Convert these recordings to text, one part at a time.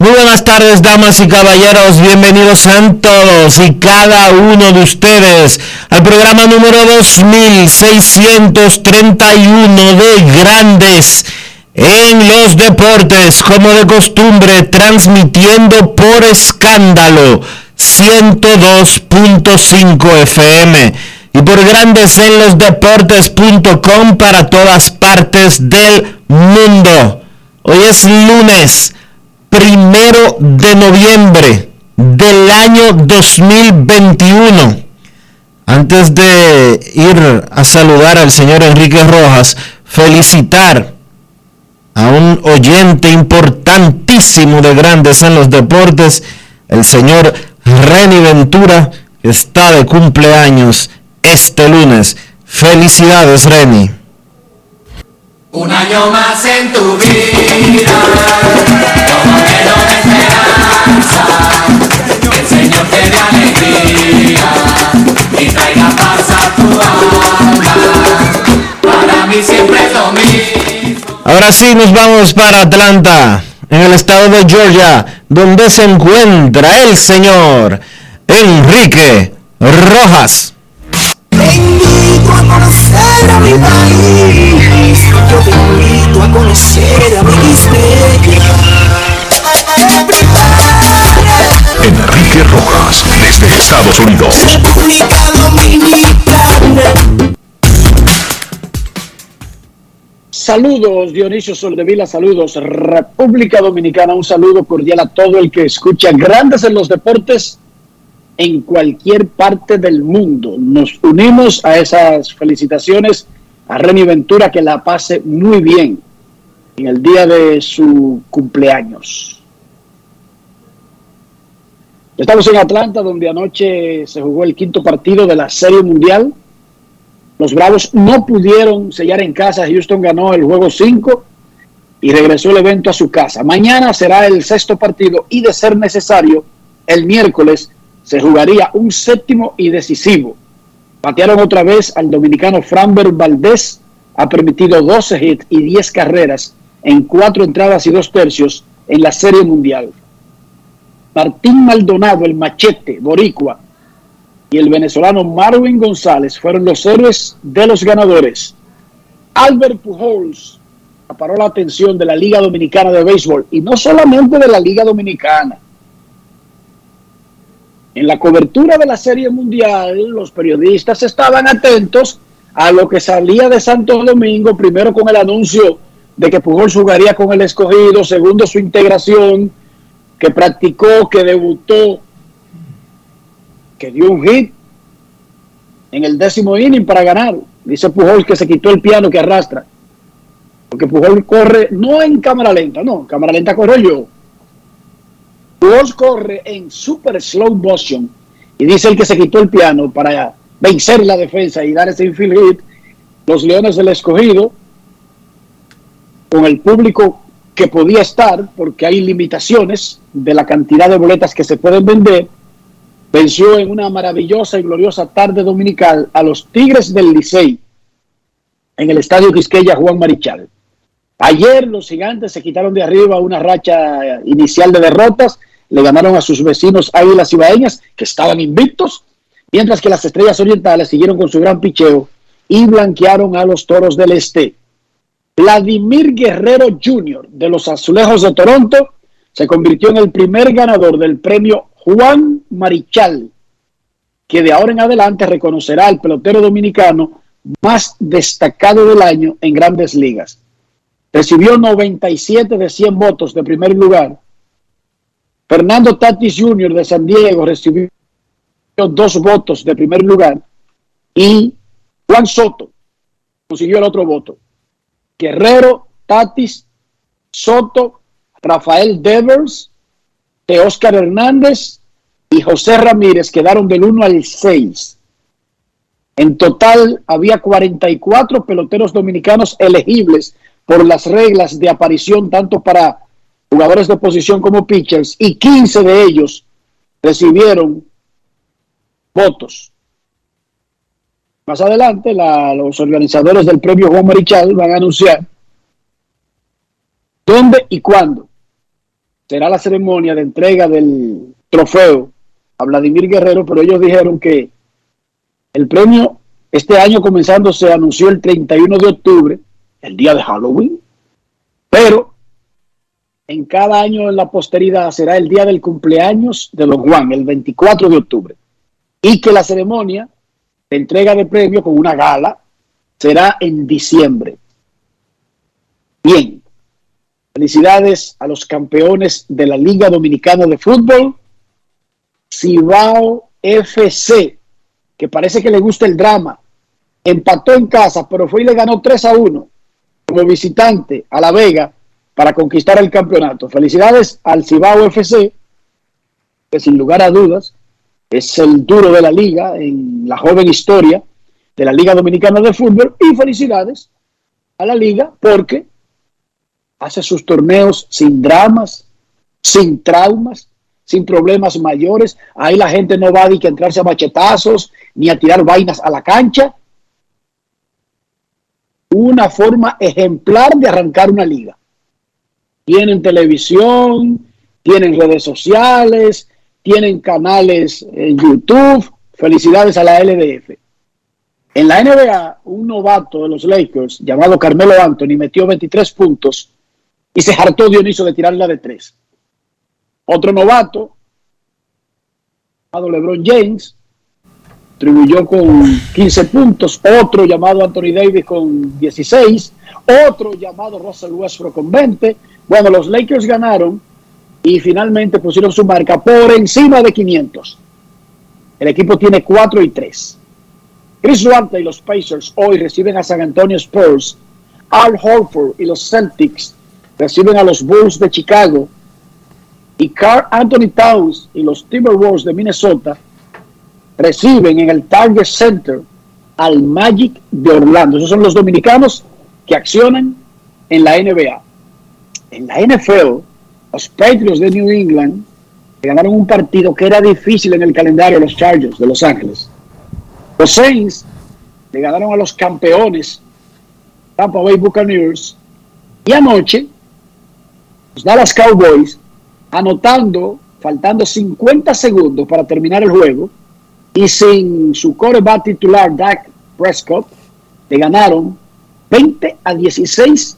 Muy buenas tardes, damas y caballeros. Bienvenidos sean todos y cada uno de ustedes al programa número 2631 de Grandes en los Deportes, como de costumbre, transmitiendo por escándalo 102.5 FM y por Grandes en los Deportes.com para todas partes del mundo. Hoy es lunes primero de noviembre del año 2021. Antes de ir a saludar al señor Enrique Rojas, felicitar a un oyente importantísimo de grandes en los deportes, el señor Reni Ventura, que está de cumpleaños este lunes. Felicidades, Reni. Un año más en tu vida, como lleno de esperanza, que el Señor te dé alegría y traiga paz a tu alma. Para mí siempre es lo mismo. Ahora sí nos vamos para Atlanta, en el estado de Georgia, donde se encuentra el señor Enrique Rojas. Conocer a mi país. Yo te invito a conocer a mi Enrique Rojas, desde Estados Unidos. República Dominicana. Saludos, Dionisio Soldevila, saludos, República Dominicana, un saludo cordial a todo el que escucha Grandes en los Deportes en cualquier parte del mundo. Nos unimos a esas felicitaciones a Reni Ventura, que la pase muy bien en el día de su cumpleaños. Estamos en Atlanta, donde anoche se jugó el quinto partido de la Serie Mundial. Los Bravos no pudieron sellar en casa. Houston ganó el juego 5 y regresó el evento a su casa. Mañana será el sexto partido y de ser necesario, el miércoles se jugaría un séptimo y decisivo. Patearon otra vez al dominicano Framber Valdés, ha permitido 12 hits y 10 carreras en cuatro entradas y dos tercios en la Serie Mundial. Martín Maldonado, el machete, boricua, y el venezolano Marwin González fueron los héroes de los ganadores. Albert Pujols aparó la atención de la Liga Dominicana de Béisbol, y no solamente de la Liga Dominicana, en la cobertura de la Serie Mundial, los periodistas estaban atentos a lo que salía de Santo Domingo, primero con el anuncio de que Pujol jugaría con el escogido, segundo su integración, que practicó, que debutó, que dio un hit en el décimo inning para ganar. Dice Pujol que se quitó el piano que arrastra. Porque Pujol corre no en cámara lenta, no, en cámara lenta corro yo Pujols corre en super slow motion y dice el que se quitó el piano para vencer la defensa y dar ese infield hit. Los Leones del Escogido, con el público que podía estar, porque hay limitaciones de la cantidad de boletas que se pueden vender, venció en una maravillosa y gloriosa tarde dominical a los Tigres del Licey en el Estadio Quisqueya Juan Marichal. Ayer los gigantes se quitaron de arriba una racha inicial de derrotas, le ganaron a sus vecinos Águilas Ibaeñas, que estaban invictos, mientras que las Estrellas Orientales siguieron con su gran picheo y blanquearon a los Toros del Este. Vladimir Guerrero Jr. de los Azulejos de Toronto se convirtió en el primer ganador del premio Juan Marichal, que de ahora en adelante reconocerá al pelotero dominicano más destacado del año en grandes ligas. Recibió 97 de 100 votos de primer lugar. Fernando Tatis Jr. de San Diego recibió dos votos de primer lugar. Y Juan Soto consiguió el otro voto. Guerrero, Tatis, Soto, Rafael Devers, de Oscar Hernández y José Ramírez quedaron del 1 al 6. En total había 44 peloteros dominicanos elegibles por las reglas de aparición tanto para jugadores de posición como pitchers y 15 de ellos recibieron votos. Más adelante los organizadores del premio Juan Marichal van a anunciar dónde y cuándo será la ceremonia de entrega del trofeo a Vladimir Guerrero, pero ellos dijeron que el premio este año comenzando se anunció el 31 de octubre el día de Halloween, pero en cada año en la posteridad será el día del cumpleaños de Don Juan, el 24 de octubre, y que la ceremonia de entrega de premio con una gala será en diciembre. Bien, felicidades a los campeones de la Liga Dominicana de Fútbol, Cibao FC, que parece que le gusta el drama, empató en casa, pero fue y le ganó 3 a 1 como visitante a La Vega para conquistar el campeonato. Felicidades al Cibao FC, que sin lugar a dudas es el duro de la liga en la joven historia de la Liga Dominicana de Fútbol. Y felicidades a la liga porque hace sus torneos sin dramas, sin traumas, sin problemas mayores. Ahí la gente no va a, que entrarse a machetazos ni a tirar vainas a la cancha una forma ejemplar de arrancar una liga. Tienen televisión, tienen redes sociales, tienen canales en YouTube. Felicidades a la LDF. En la NBA, un novato de los Lakers llamado Carmelo Anthony metió 23 puntos y se hartó Dioniso de tirarla de tres. Otro novato, llamado LeBron James, contribuyó con 15 puntos, otro llamado Anthony Davis con 16, otro llamado Russell Westbrook con 20. Bueno, los Lakers ganaron y finalmente pusieron su marca por encima de 500. El equipo tiene 4 y 3. Chris Duarte y los Pacers hoy reciben a San Antonio Spurs. Al Horford y los Celtics reciben a los Bulls de Chicago. Y Carl Anthony Towns y los Timberwolves de Minnesota reciben en el Target Center al Magic de Orlando. Esos son los dominicanos que accionan en la NBA. En la NFL, los Patriots de New England ganaron un partido que era difícil en el calendario de los Chargers de Los Ángeles. Los Saints le ganaron a los campeones Tampa Bay Buccaneers y anoche los Dallas Cowboys anotando, faltando 50 segundos para terminar el juego, y sin su coreback titular, Dak Prescott, le ganaron 20 a 16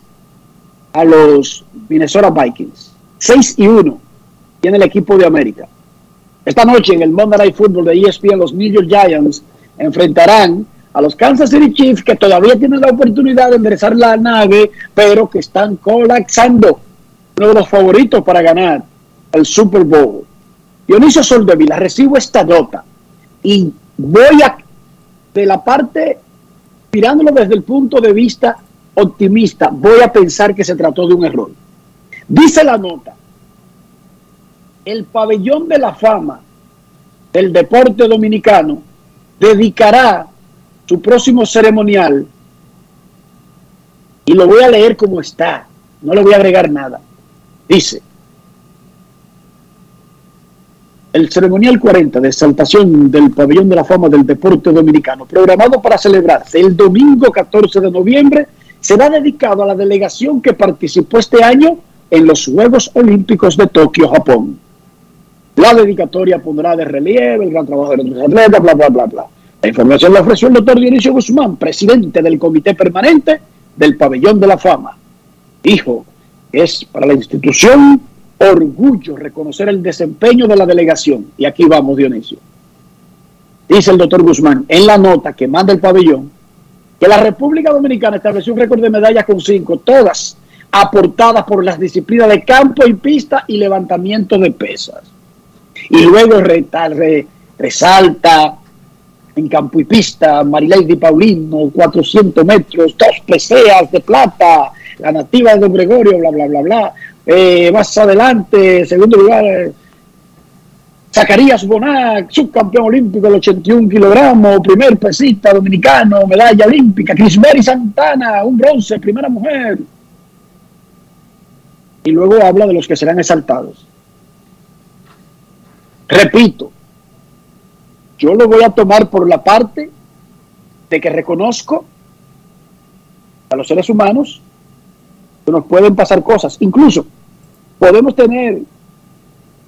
a los Minnesota Vikings. 6 y 1 tiene el equipo de América. Esta noche en el Monday Night Football de ESPN, los New York Giants enfrentarán a los Kansas City Chiefs que todavía tienen la oportunidad de enderezar la nave, pero que están colapsando. Uno de los favoritos para ganar el Super Bowl. Dionisio Soldevila, recibo esta nota y voy a, de la parte, mirándolo desde el punto de vista optimista, voy a pensar que se trató de un error. Dice la nota, el pabellón de la fama del deporte dominicano dedicará su próximo ceremonial y lo voy a leer como está, no le voy a agregar nada. Dice, el ceremonial 40 de exaltación del Pabellón de la Fama del Deporte Dominicano, programado para celebrarse el domingo 14 de noviembre, será dedicado a la delegación que participó este año en los Juegos Olímpicos de Tokio, Japón. La dedicatoria pondrá de relieve el gran trabajo de los atletas, bla, bla, bla, bla. La información la ofreció el doctor Dionisio Guzmán, presidente del Comité Permanente del Pabellón de la Fama. Dijo, es para la institución orgullo reconocer el desempeño de la delegación. Y aquí vamos, Dionisio. Dice el doctor Guzmán en la nota que manda el pabellón que la República Dominicana estableció un récord de medallas con cinco, todas aportadas por las disciplinas de campo y pista y levantamiento de pesas. Y luego resalta en campo y pista Marilady Paulino, 400 metros, dos preseas de plata, la nativa de Don Gregorio, bla, bla, bla, bla. Eh, más adelante, segundo lugar, Zacarías Bonac, subcampeón olímpico del 81 kilogramos, primer pesista dominicano, medalla olímpica. Crismeri Santana, un bronce, primera mujer. Y luego habla de los que serán exaltados. Repito, yo lo voy a tomar por la parte de que reconozco a los seres humanos que nos pueden pasar cosas. Incluso podemos tener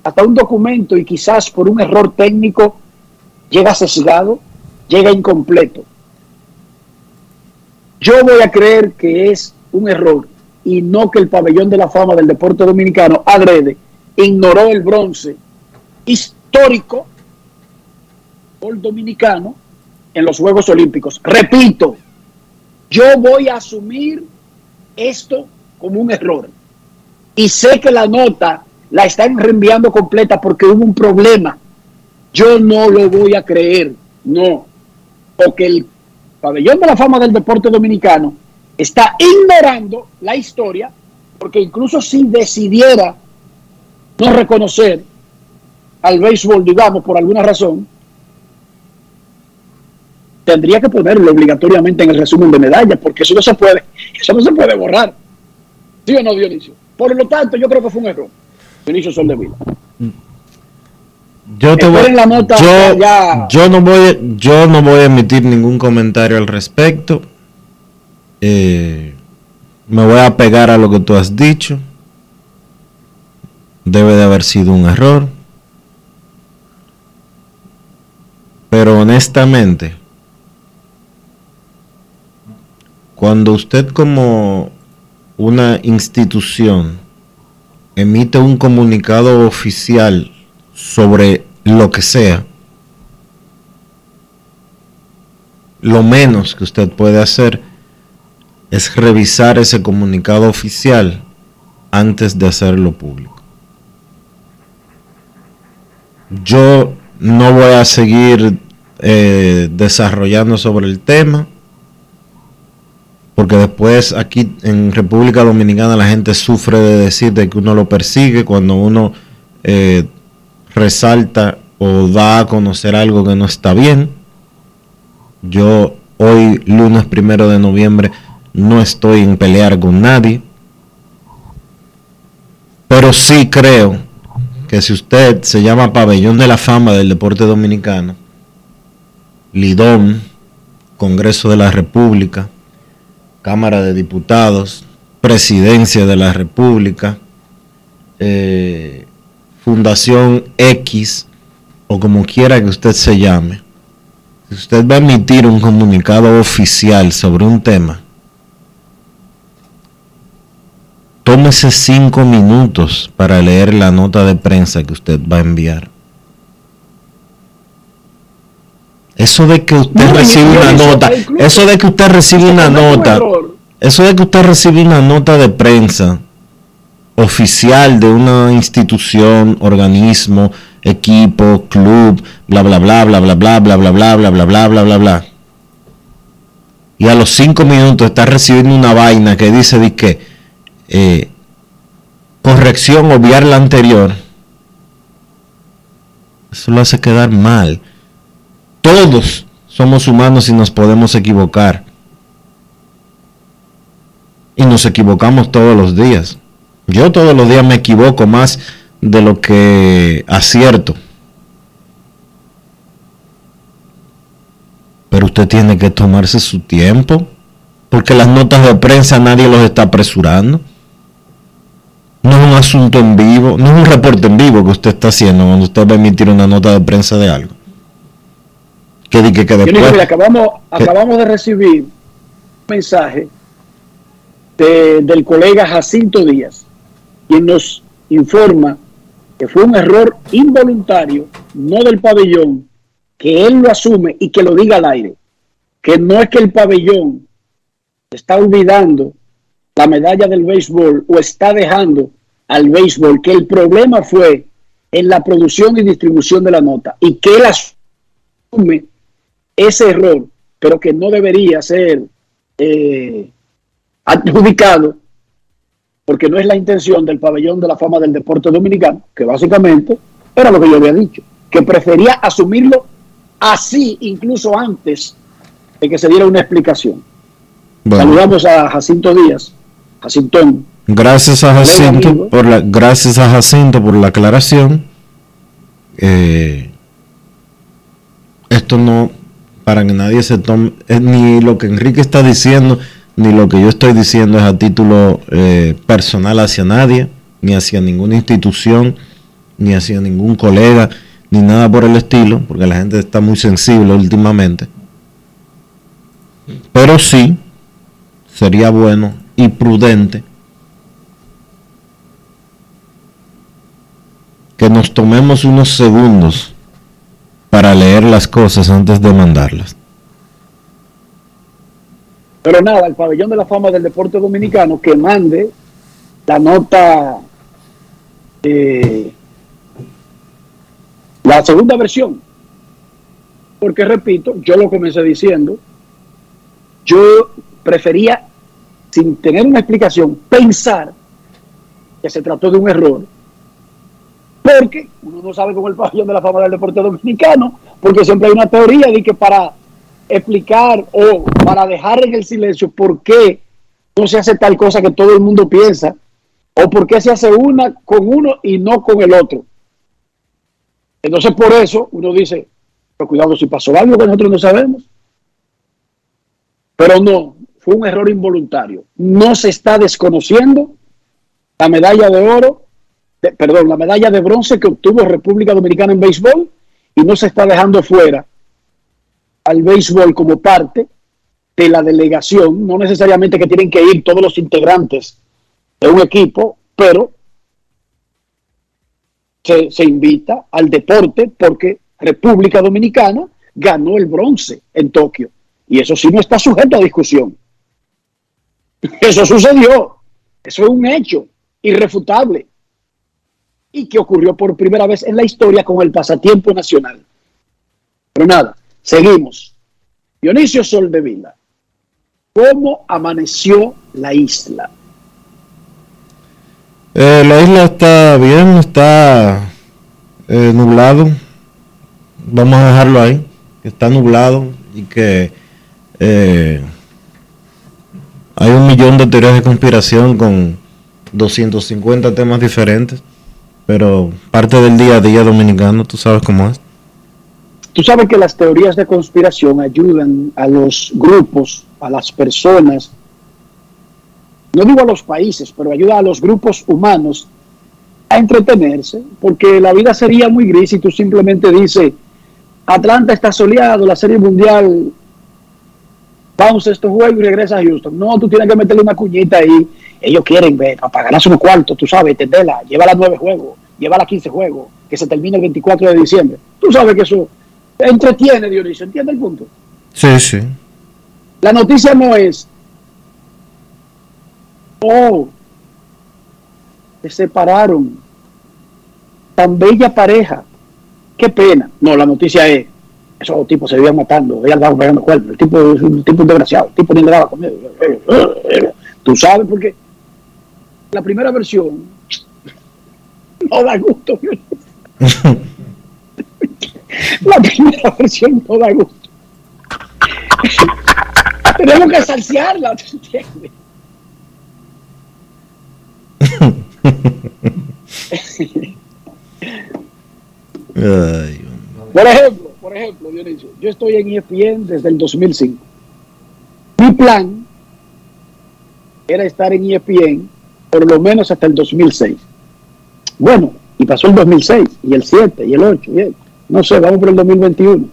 hasta un documento y quizás por un error técnico llega sesgado, llega incompleto. Yo voy a creer que es un error y no que el pabellón de la fama del deporte dominicano agrede, ignoró el bronce histórico por dominicano en los Juegos Olímpicos. Repito, yo voy a asumir esto como un error. Y sé que la nota la están reenviando completa porque hubo un problema. Yo no lo voy a creer, no. Porque el pabellón de la fama del deporte dominicano está ignorando la historia, porque incluso si decidiera no reconocer al béisbol, digamos, por alguna razón, tendría que ponerlo obligatoriamente en el resumen de medallas, porque eso no se puede, eso no se puede borrar. ¿Sí o no, Dionisio? Por lo tanto, yo creo que fue un error. Dionisio Soldevila. Yo, te voy, la nota yo, ya. yo no voy yo no voy a emitir ningún comentario al respecto. Eh, me voy a pegar a lo que tú has dicho. Debe de haber sido un error. Pero honestamente, cuando usted como una institución emite un comunicado oficial sobre lo que sea, lo menos que usted puede hacer es revisar ese comunicado oficial antes de hacerlo público. Yo no voy a seguir eh, desarrollando sobre el tema porque después aquí en República Dominicana la gente sufre de decir de que uno lo persigue cuando uno eh, resalta o da a conocer algo que no está bien. Yo hoy, lunes primero de noviembre, no estoy en pelear con nadie, pero sí creo que si usted se llama Pabellón de la Fama del Deporte Dominicano, Lidón, Congreso de la República, Cámara de Diputados, Presidencia de la República, eh, Fundación X, o como quiera que usted se llame, si usted va a emitir un comunicado oficial sobre un tema, tómese cinco minutos para leer la nota de prensa que usted va a enviar. Eso de que usted No, recibe yo una nota, eso de que usted recibe una nota, eso de que usted recibe una nota de prensa oficial de una institución, organismo, equipo, club, bla bla bla bla bla bla bla bla bla bla bla bla bla bla bla. Y a los cinco minutos está recibiendo una vaina que dice de que eh, corrección, obviar la anterior. Eso lo hace quedar mal. Todos somos humanos y nos podemos equivocar. Y nos equivocamos todos los días. Yo todos los días me equivoco más de lo que acierto. Pero usted tiene que tomarse su tiempo, porque las notas de prensa nadie los está apresurando. No es un asunto en vivo, no es un reporte en vivo que usted está haciendo cuando usted va a emitir una nota de prensa de algo. Que, que, que después... acabamos, acabamos de recibir un mensaje de- del colega Jacinto Díaz, quien nos informa que fue un error involuntario, no del pabellón, que él lo asume y que lo diga al aire, que no es que el pabellón está olvidando la medalla del béisbol o está dejando al béisbol, que el problema fue en la producción y distribución de la nota y que él asume ese error, pero que no debería ser eh, adjudicado porque no es la intención del pabellón de la fama del deporte dominicano, que básicamente era lo que yo había dicho, que prefería asumirlo así incluso antes de que se diera una explicación. Bueno, Saludamos a Jacinto Díaz, Jacintón, gracias a. Jacinto por la, gracias a Jacinto por la aclaración. Eh, esto no, para que nadie se tome, eh, ni lo que Enrique está diciendo, ni lo que yo estoy diciendo es a título eh, personal hacia nadie, ni hacia ninguna institución, ni hacia ningún colega, ni nada por el estilo, porque la gente está muy sensible últimamente. Pero sí, sería bueno y prudente que nos tomemos unos segundos para leer las cosas antes de mandarlas. Pero nada, el pabellón de la fama del deporte dominicano que mande la nota, eh, la segunda versión. Porque repito, yo lo comencé diciendo, yo prefería, sin tener una explicación, pensar que se trató de un error. Porque uno no sabe cómo el pabellón de la fama del deporte dominicano, porque siempre hay una teoría de que para explicar o para dejar en el silencio por qué no se hace tal cosa que todo el mundo piensa o por qué se hace una con uno y no con el otro. Entonces por eso uno dice, pero cuidado si pasó algo que nosotros no sabemos. Pero no, fue un error involuntario. No se está desconociendo la medalla de oro, perdón, la medalla de bronce que obtuvo República Dominicana en béisbol y no se está dejando fuera al béisbol como parte de la delegación, no necesariamente que tienen que ir todos los integrantes de un equipo, pero se, se invita al deporte porque República Dominicana ganó el bronce en Tokio. Y eso sí no está sujeto a discusión. Eso sucedió. Eso es un hecho irrefutable. Y que ocurrió por primera vez en la historia con el pasatiempo nacional. Pero nada, seguimos. Dionisio Soldevila, ¿cómo amaneció la isla? Eh, la isla está bien, está eh, nublado. Vamos a dejarlo ahí. Está nublado y que eh, hay un millón de teorías de conspiración con 250 temas diferentes. Pero parte del día a día dominicano, tú sabes cómo es. Tú sabes que las teorías de conspiración ayudan a los grupos, a las personas, no digo a los países, pero ayuda a los grupos humanos a entretenerse, porque la vida sería muy gris si tú simplemente dices, Atlanta está soleado, la serie mundial, vamos a estos juegos y regresa a Houston. No, tú tienes que meterle una cuñita ahí. Ellos quieren ver, para ganarse unos cuartos, tú sabes, entenderla, lleva a nueve juegos, lleva a 15 juegos, que se termine el 24 de diciembre. Tú sabes que eso entretiene, Dionisio, ¿entiende el punto? Sí, sí. La noticia no es, oh, se separaron, tan bella pareja, qué pena. No, la noticia es, esos tipos se vivían matando, ella andaba pegando cuernos, el tipo es un tipo desgraciado, el tipo ni le daba comida. Tú sabes por qué. La primera versión no da gusto. La primera versión no da gusto. Tenemos que salsearla, ¿te entiendes? Por ejemplo, por ejemplo, Dionisio, yo estoy en ESPN desde el 2005. Mi plan era estar en ESPN por lo menos hasta el 2006. Bueno, y pasó el 2006, y el 7, y el 8, y el- no sé, vamos por el 2021.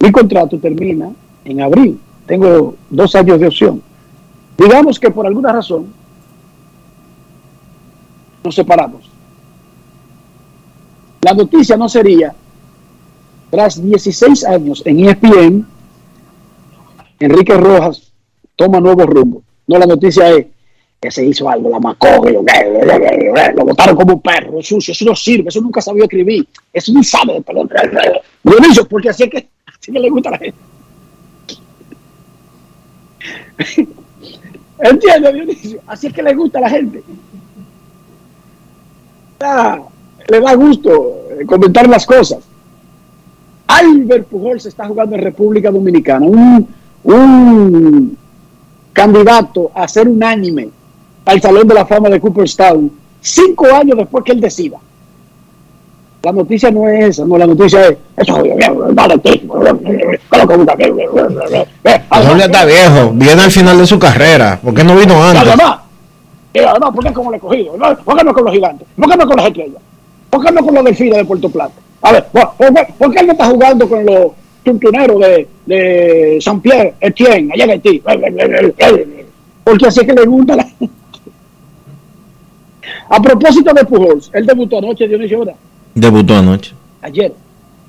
Mi contrato termina en abril. Tengo dos años de opción. Digamos que por alguna razón nos separamos. La noticia no sería, tras 16 años en ESPN, Enrique Rojas toma nuevo rumbo. No, la noticia es que se hizo algo, la macoge, lo, lo botaron como un perro, sucio, eso no sirve, eso nunca sabió escribir, eso no sabe de. Dionisio, porque así es que, así que le gusta a la gente. ¿Entiendes, Dionisio? Así es que le gusta a la gente. Ah, le da gusto eh, comentar las cosas. Albert Pujol se está jugando en República Dominicana, un, un candidato a ser unánime al Salón de la Fama de Cooperstown, cinco años después que él decida. La noticia no es esa, no, la noticia es eso. Jorge está viejo, viene al final de su carrera. ¿Por qué no vino antes? además, además, ¿por qué como le he cogido? ¿Por qué no con los gigantes? ¿Por qué no con las estrellas? ¿Por qué no con los delfines de Puerto Plata? A ver, ¿por, por qué- por qué él no está jugando con los tuntuneros de, de San Pierre, Etienne, allá en Haití? Porque así es que le gusta la. A propósito de Pujols, él debutó anoche, Dionisio, ¿verdad? Debutó anoche, Ayer.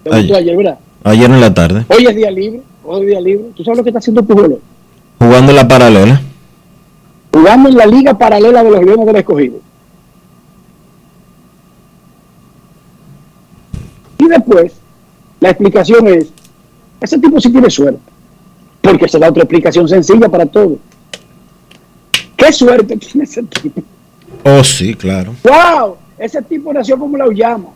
Debutó Ayer. ayer, ¿verdad? ayer en la tarde, Hoy es día libre, hoy es día libre. ¿Tú sabes lo que está haciendo Pujols? jugando la paralela. Jugando en la liga paralela de los Leones del Escogido. Y después, la explicación es, ese tipo sí tiene suerte. Porque se da otra explicación sencilla para todo. ¿Qué suerte tiene ese tipo? Oh, sí, claro. ¡Wow! Ese tipo nació como la llama.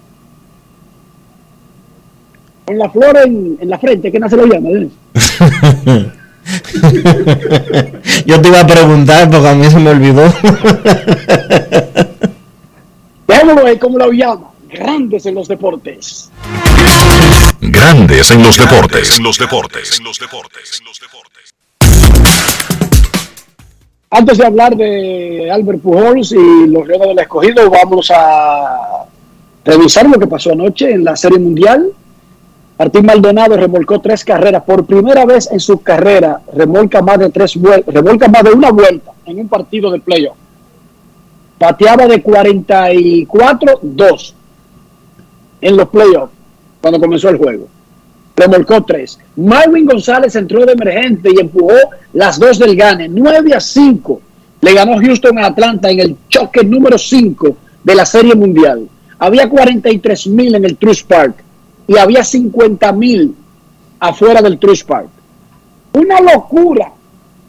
Con la flor en, en la frente, ¿qué nace la llama? Yo te iba a preguntar porque a mí se me olvidó. Déjamelo ahí como la llama. Grandes en los deportes. Grandes en los deportes. En los deportes. En los deportes. En los deportes. Antes de hablar de Albert Pujols y los Leones del Escogido, vamos a revisar lo que pasó anoche en la Serie Mundial. Martín Maldonado remolcó tres carreras. Por primera vez en su carrera, remolca más de tres remolca más de una vuelta en un partido de playoff. Bateaba de 44-2 en los playoffs cuando comenzó el juego. Remolcó tres. Marvin González entró de emergente y empujó las dos del Gane. 9 a 5 le ganó Houston a Atlanta en el choque número 5 de la Serie Mundial. Había 43 mil en el Truist Park y había 50 mil afuera del Truist Park. Una locura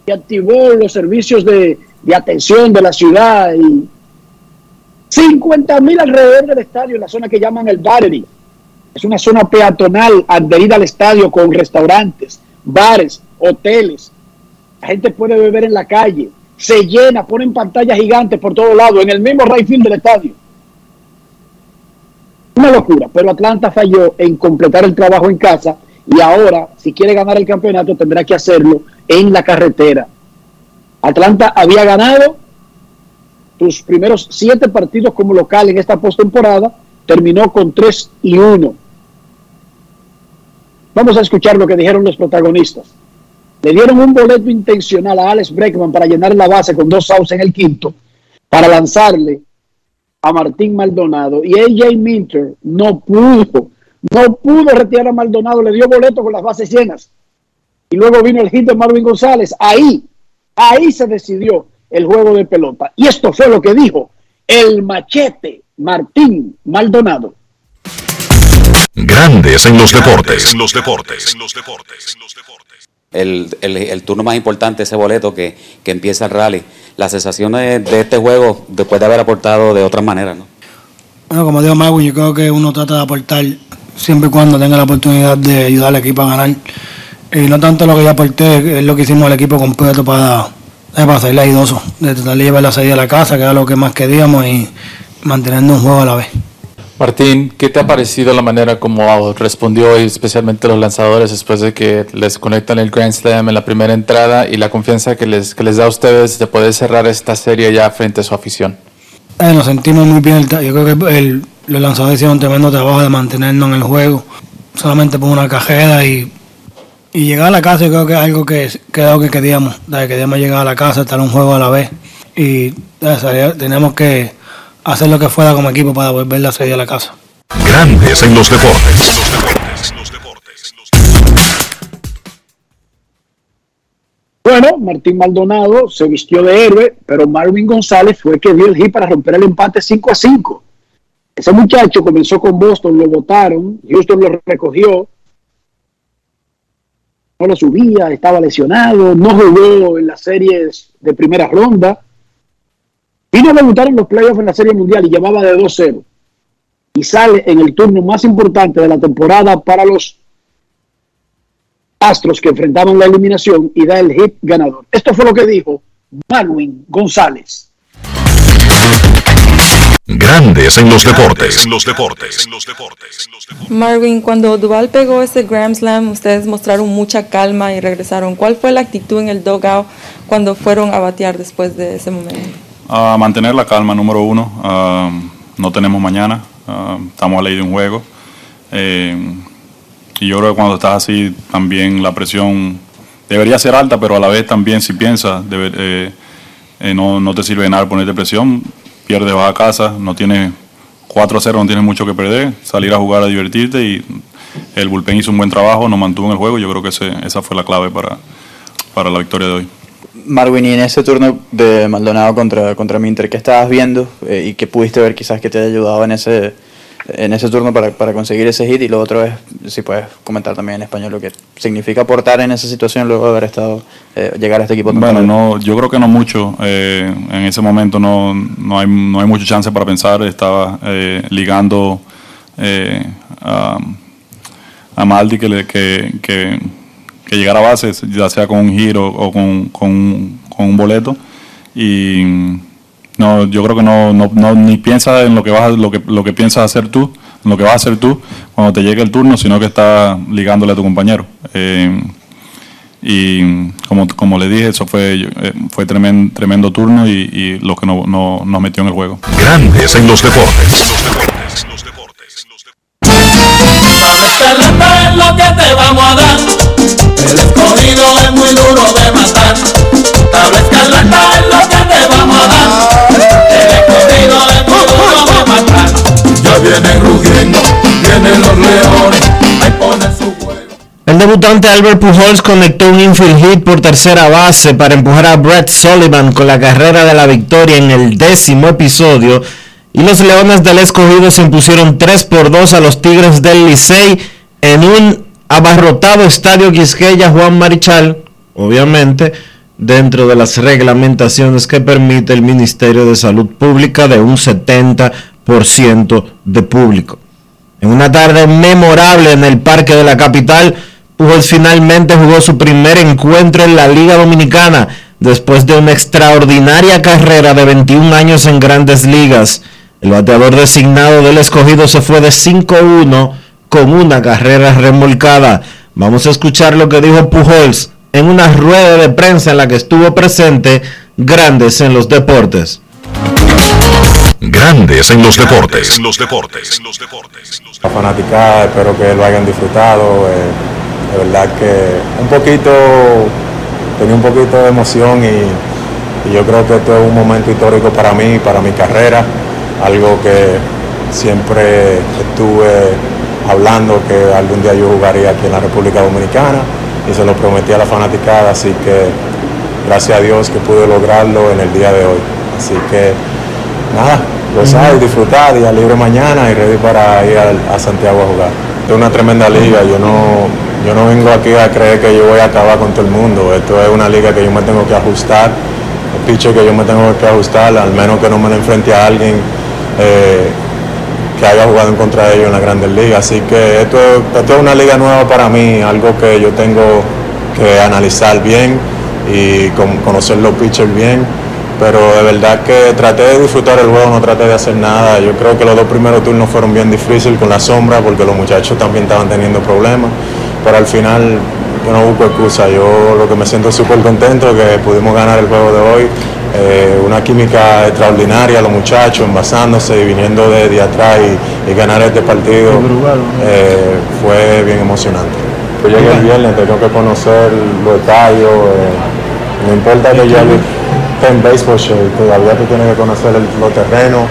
que activó los servicios de, de atención de la ciudad y 50 mil alrededor del estadio en la zona que llaman el Battery. Es una zona peatonal adherida al estadio con restaurantes, bares, hoteles. La gente puede beber en la calle. Se llena, ponen pantallas gigantes por todos lados, en el mismo right field del estadio. Una locura, pero Atlanta falló en completar el trabajo en casa y ahora, si quiere ganar el campeonato, tendrá que hacerlo en la carretera. Atlanta había ganado sus primeros siete partidos como local en esta postemporada, terminó con 3 y 1. Vamos a escuchar lo que dijeron los protagonistas. Le dieron un boleto intencional a Alex Breckman para llenar la base con dos outs en el quinto, para lanzarle a Martín Maldonado. Y AJ Minter no pudo, no pudo retirar a Maldonado, le dio boleto con las bases llenas. Y luego vino el hit de Marvin González. Ahí, ahí se decidió el juego de pelota. Y esto fue lo que dijo el machete Martín Maldonado. Grandes en los deportes. En los deportes. En los deportes. En los deportes. el, el, el turno más importante, ese boleto que, que empieza el rally. Las sensaciones de este juego después de haber aportado de otra manera, ¿no? Bueno, como digo Mago, yo creo que uno trata de aportar siempre y cuando tenga la oportunidad de ayudar al equipo a ganar. Y no tanto lo que yo aporté, es lo que hicimos el equipo completo para, para salir aidoso, de tratar de llevar la salida a la casa, que era lo que más queríamos, y manteniendo un juego a la vez. Martín, ¿qué te ha parecido la manera como respondió especialmente los lanzadores después de que les conectan el Grand Slam en la primera entrada y la confianza que les, que les da a ustedes de poder cerrar esta serie ya frente a su afición? Eh, nos sentimos muy bien. Yo creo que el, los lanzadores hicieron un tremendo trabajo de mantenernos en el juego. Solamente por una cajera y, y llegar a la casa, yo creo que es algo que, que, algo que queríamos. Que queríamos llegar a la casa, estar un juego a la vez. Y eh, que hacer lo que fuera como equipo para volver la serie a la casa. Grandes en los deportes. Bueno, Martín Maldonado se vistió de héroe, pero Marvin González fue el que dio el hit para romper el empate 5 a 5. Ese muchacho comenzó con Boston, lo votaron, Houston lo recogió, no lo subía, estaba lesionado, no jugó en las series de primera ronda. Vino a debutar en los playoffs en la Serie Mundial y llevaba de 2-0. Y sale en el turno más importante de la temporada para los Astros que enfrentaban la eliminación y da el hit ganador. Esto fue lo que dijo Marwin González. Grandes en los deportes. En los deportes. Marvin, cuando Duval pegó ese Grand Slam, ustedes mostraron mucha calma y regresaron. ¿Cuál fue la actitud en el dugout cuando fueron a batear después de ese momento? Uh, mantener la calma, número uno. Uh, no tenemos mañana. Uh, estamos a ley de un juego. Eh, y yo creo que cuando estás así, también la presión debería ser alta, pero a la vez también si piensas, eh, eh, no, no, te sirve nada ponerte presión, pierdes, vas a casa, no tienes 4 a 0, no tienes mucho que perder, salir a jugar a divertirte y el bullpen hizo un buen trabajo, nos mantuvo en el juego, yo creo que ese, esa fue la clave para, para la victoria de hoy. Marvin, y en ese turno de Maldonado contra, contra Minter, ¿qué estabas viendo eh, y qué pudiste ver quizás que te haya ayudado en ese, en ese turno para, para, conseguir ese hit. Y lo otro es si puedes comentar también en español lo que significa aportar en esa situación luego de haber estado eh, llegar a este equipo bueno no yo creo que no mucho eh, en ese momento no, no hay no hay mucha chance para pensar. Estaba eh, ligando eh, a, a, Maldi que, le, que, que, que, llegara a base ya sea con un giro o con, con, con un boleto y no, yo creo que no, no, no, ni piensa en lo que vas lo que lo que piensas hacer tú, en lo que vas a hacer tú cuando te llegue el turno, sino que estás ligándole a tu compañero. Eh, y como, como le dije, eso fue eh, fue tremendo, tremendo turno y, y lo que no, no, nos metió en el juego. Grandes en los deportes. Los deportes. es lo que te vamos a dar. El escogido es muy duro de matar. Tabla escarlata es lo que te vamos a dar. El escogido es muy duro de matar. Ya vienen rugiendo, vienen los leones. Ahí ponen su. El debutante Albert Pujols conectó un infield hit por tercera base para empujar a Brett Sullivan con la carrera de la victoria en el décimo episodio y los Leones del Escogido se impusieron 3 por 2 a los Tigres del Licey en un abarrotado estadio Quisqueya Juan Marichal, obviamente dentro de las reglamentaciones que permite el Ministerio de Salud Pública de un 70% de público. En una tarde memorable en el Parque de la Capital, Pujols finalmente jugó su primer encuentro en la Liga Dominicana después de una extraordinaria carrera de 21 años en grandes ligas. El bateador designado del escogido se fue de 5-1 con una carrera remolcada. Vamos a escuchar lo que dijo Pujols en una rueda de prensa en la que estuvo presente Grandes en los Deportes. Grandes en los deportes. Los deportes. Los deportes. La fanaticada, espero que lo hayan disfrutado. Eh, de verdad que un poquito, tenía un poquito de emoción y, y, yo creo que esto es un momento histórico para mí, para mi carrera, algo que siempre estuve hablando que algún día yo jugaría aquí en la República Dominicana y se lo prometí a la fanaticada, así que gracias a Dios que pude lograrlo en el día de hoy. Así que nada, gozar y disfrutar, día libre mañana y ready para ir a, a, Santiago a jugar. Es una tremenda liga, yo no, yo no vengo aquí a creer que yo voy a acabar con todo el mundo, esto es una liga que yo me tengo que ajustar, el pitcher que yo me tengo que ajustar, al menos que no me lo enfrente a alguien eh, que haya jugado en contra de ellos en la Grandes Ligas. Así que esto, es una liga nueva para mí, algo que yo tengo que analizar bien y con, conocer los pitchers bien pero de verdad que traté de disfrutar el juego, no traté de hacer nada. Yo creo que los dos primeros turnos fueron bien difíciles con la sombra porque los muchachos también estaban teniendo problemas, pero al final yo no busco excusa, yo lo que me siento súper contento que pudimos ganar el juego de hoy, eh, una química extraordinaria, los muchachos envasándose y viniendo de, de atrás y, y ganar este partido eh, fue bien emocionante. Yo llegué el viernes, tengo que conocer los estadios, eh, no importa que yo esté en baseball todavía tú tienes que conocer el- los terrenos,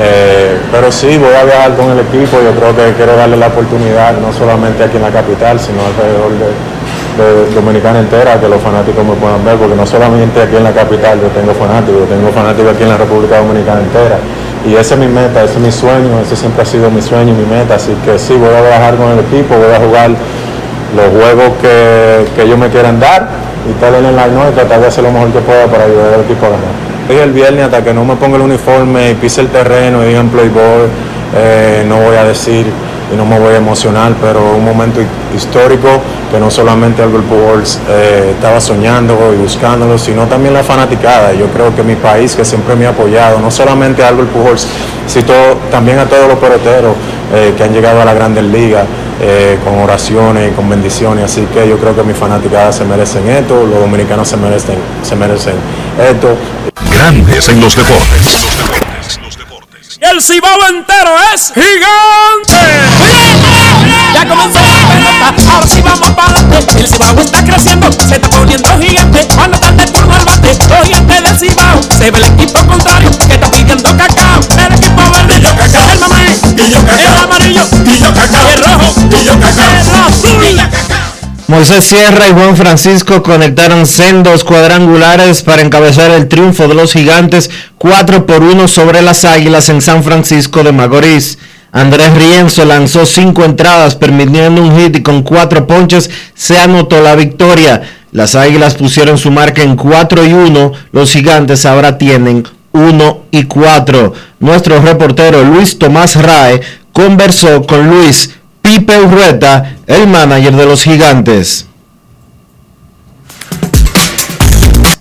eh, pero sí, voy a viajar con el equipo, yo creo que quiero darle la oportunidad, no solamente aquí en la capital, sino alrededor de, Dominicana entera, que los fanáticos me puedan ver, porque no solamente aquí en la capital yo tengo fanáticos, yo tengo fanáticos aquí en la República Dominicana entera. Y esa es mi meta, ese es mi sueño, ese siempre ha sido mi sueño y mi meta, así que sí, voy a viajar con el equipo, voy a jugar los juegos que, que ellos me quieran dar y estar en el line y tratar de hacer lo mejor que pueda para ayudar al equipo a ganar. Hoy el viernes hasta que no me ponga el uniforme y pise el terreno y digan playboy, eh, no voy a decir y no me voy a emocionar, pero un momento hi- histórico que no solamente Albert Pujols eh, estaba soñando y buscándolo, sino también la fanaticada. Yo creo que mi país, que siempre me ha apoyado, no solamente a Albert Pujols, sino también a todos los peloteros eh, que han llegado a la Grandes Ligas eh, con oraciones y con bendiciones. Así que yo creo que mis fanaticadas se merecen esto, los dominicanos se merecen, se merecen esto. Grandes en los deportes. Y el cibao entero es gigante. Ya comenzó la pelota, ahora sí vamos para adelante. El cibao está creciendo, se está poniendo gigante. Cuando están de turno al bate, los gigantes del cibao. Se ve el equipo contrario que está pidiendo cacao. El equipo verde, y yo cacao. El mamey, y yo cacao. El amarillo, y yo cacao. El rojo, y yo cacao. El azul, y yo cacao. Moisés Sierra y Juan Francisco conectaron sendos cuadrangulares para encabezar el triunfo de los gigantes 4 por 1 sobre las Águilas en San Francisco de Macorís. Andrés Rienzo lanzó cinco entradas permitiendo un hit y con cuatro ponches se anotó la victoria. Las Águilas pusieron su marca en 4 y 1, los gigantes ahora tienen 1 y 4. Nuestro reportero Luis Tomás Rae conversó con Luis Pipe Urrueta, el manager de los gigantes.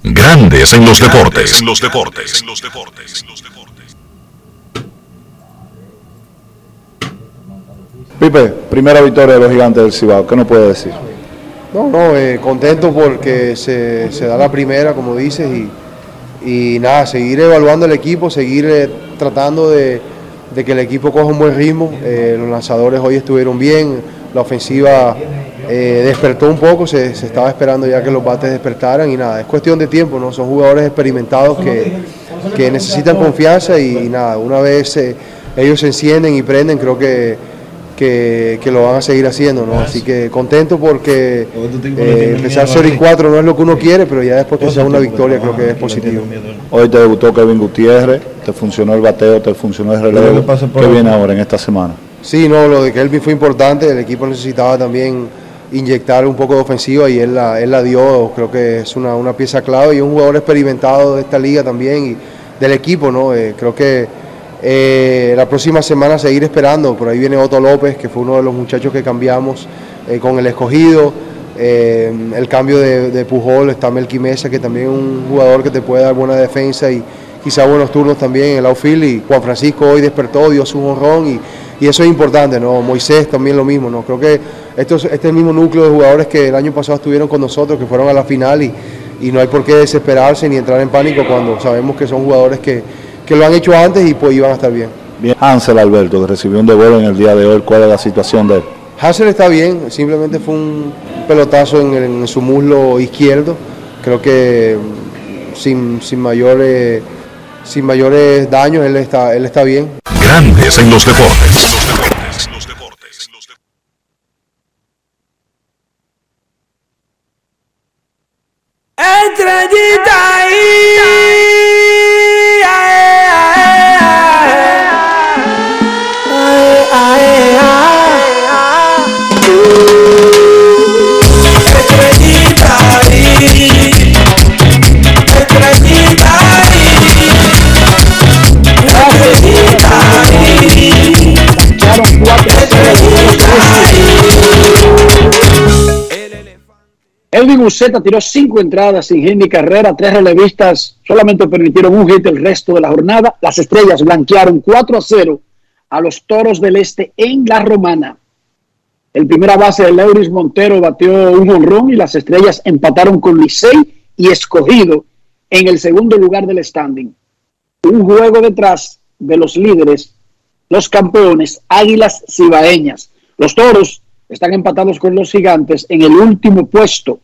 Grandes en los deportes. los deportes. Pipe, primera victoria de los gigantes del Cibao, ¿qué nos puede decir? No, no, eh, contento porque se, da la primera, como dices, y, nada, seguir evaluando el equipo, seguir eh, tratando de, que el equipo coja un buen ritmo. Eh, los lanzadores hoy estuvieron bien, la ofensiva despertó un poco, se, estaba esperando ya que los bates despertaran y nada, es cuestión de tiempo, ¿no? Son jugadores experimentados que, necesitan confianza y, y nada, una vez ellos se encienden y prenden, creo que que, que lo van a seguir haciendo, ¿no? Así que contento porque eh, empezar 0 y 4 no es lo que uno quiere, pero ya después que sea una victoria creo que es positivo. Hoy te debutó Kevin Gutiérrez, te funcionó el bateo, te funcionó el relevo. ¿Qué viene ahora en esta semana? Sí, no, lo de Kelvin fue importante, el equipo necesitaba también inyectar un poco de ofensiva y él la, él la dio, creo que es una, una pieza clave y un jugador experimentado de esta liga también y del equipo, ¿no? Eh, creo que eh, la próxima semana seguir esperando, por ahí viene Otto López, que fue uno de los muchachos que cambiamos eh, con el escogido, eh, el cambio de, Pujol, está Melqui Mesa, que también es un jugador que te puede dar buena defensa y quizá buenos turnos también en el outfield, y Juan Francisco hoy despertó, dio su honrón y, y eso es importante, ¿no? Moisés también lo mismo, ¿no? Creo que esto es, este es el mismo núcleo de jugadores que el año pasado estuvieron con nosotros, que fueron a la final y, y no hay por qué desesperarse ni entrar en pánico cuando sabemos que son jugadores que, que lo han hecho antes y pues iban a estar bien. Bien, Hansel Alberto, que recibió un devuelo en el día de hoy, ¿cuál es la situación de él? Hansel está bien, simplemente fue un pelotazo en, el- en su muslo izquierdo, creo que mm, sin, sin mayores sin mayores daños él está él está bien. Grandes en los deportes. Uceta tiró cinco entradas sin hit ni carrera, tres relevistas solamente permitieron un hit el resto de la jornada. Las estrellas blanquearon 4 a 0 a los toros del este en la romana. El primera base de Leuris Montero batió un honrón y las estrellas empataron con Licey y Escogido en el segundo lugar del standing. Un juego detrás de los líderes, los campeones, Águilas Cibaeñas. Los toros están empatados con los gigantes en el último puesto.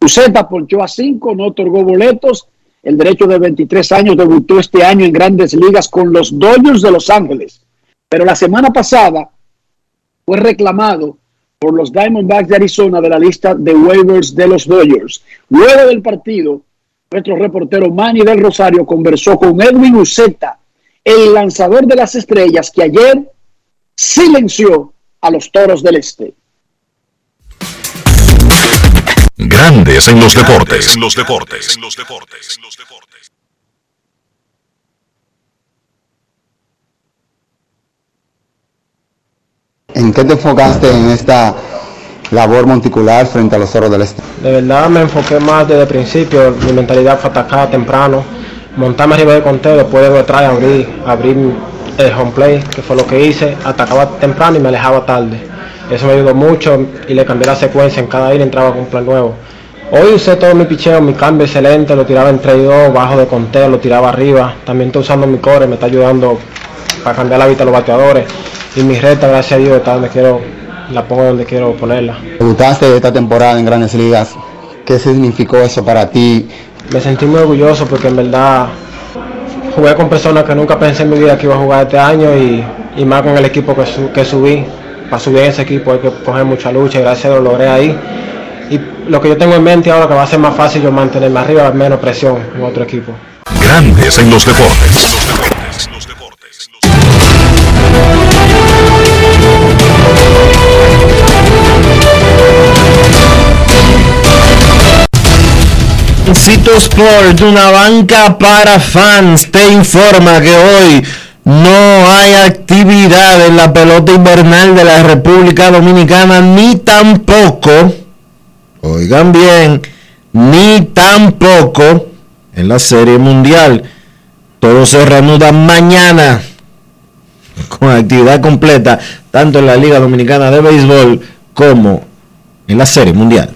Uceta ponchó a cinco, no otorgó boletos. El derecho de 23 años debutó este año en grandes ligas con los Dodgers de Los Ángeles. Pero la semana pasada fue reclamado por los Diamondbacks de Arizona de la lista de waivers de los Dodgers. Luego del partido, nuestro reportero Manny del Rosario conversó con Edwin Uceta, el lanzador de las estrellas que ayer silenció a los toros del este. Grandes en los deportes. En los deportes. En los deportes. ¿En qué te enfocaste en esta labor monticular frente a los toros del este? De verdad me enfoqué más desde el principio, mi mentalidad fue atacar temprano, montarme arriba del conteo, después de detrás abrir, abrir el home play, que fue lo que hice, atacaba temprano y me alejaba tarde. Eso me ayudó mucho y le cambié la secuencia, en cada ira entraba con un plan nuevo. Hoy usé todo mi picheo, mi cambio excelente, lo tiraba en 3 y 2, bajo de conteo, lo tiraba arriba. También estoy usando mi core, me está ayudando para cambiar la vista a los bateadores. Y mi recta, gracias a Dios, está donde quiero, la pongo donde quiero ponerla. Debutaste esta temporada en Grandes Ligas. ¿Qué significó eso para ti? Me sentí muy orgulloso porque en verdad jugué con personas que nunca pensé en mi vida que iba a jugar este año y, y más con el equipo que, su- que subí. Para subir en ese equipo hay que coger mucha lucha y gracias a Dios lo logré ahí. Y lo que yo tengo en mente ahora que va a ser más fácil yo mantenerme arriba, menos presión en otro equipo. Grandes en los deportes. Cito Sport, una banca para fans, te informa que hoy no hay actividad en la pelota invernal de la República Dominicana, ni tampoco, oigan bien, ni tampoco en la Serie Mundial. Todo se reanuda mañana con actividad completa, tanto en la Liga Dominicana de Béisbol como en la Serie Mundial.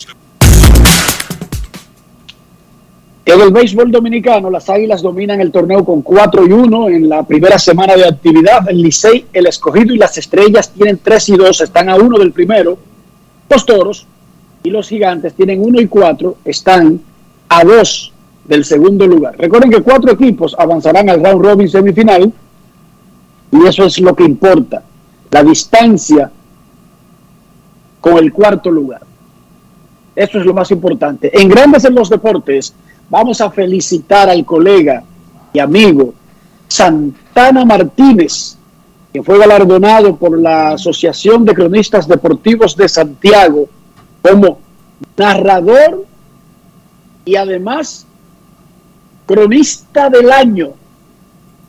el béisbol dominicano, las Águilas dominan el torneo con 4 y 1 en la primera semana de actividad. El Licey, el Escogido y las Estrellas tienen 3 y 2, están a 1 del primero. Los Toros y los Gigantes tienen 1 y 4, están a 2 del segundo lugar. Recuerden que cuatro equipos avanzarán al round robin semifinal y eso es lo que importa, la distancia con el cuarto lugar. Eso es lo más importante. En Grandes en los Deportes, vamos a felicitar al colega y amigo Santana Martínez, que fue galardonado por la Asociación de Cronistas Deportivos de Santiago como narrador y además cronista del año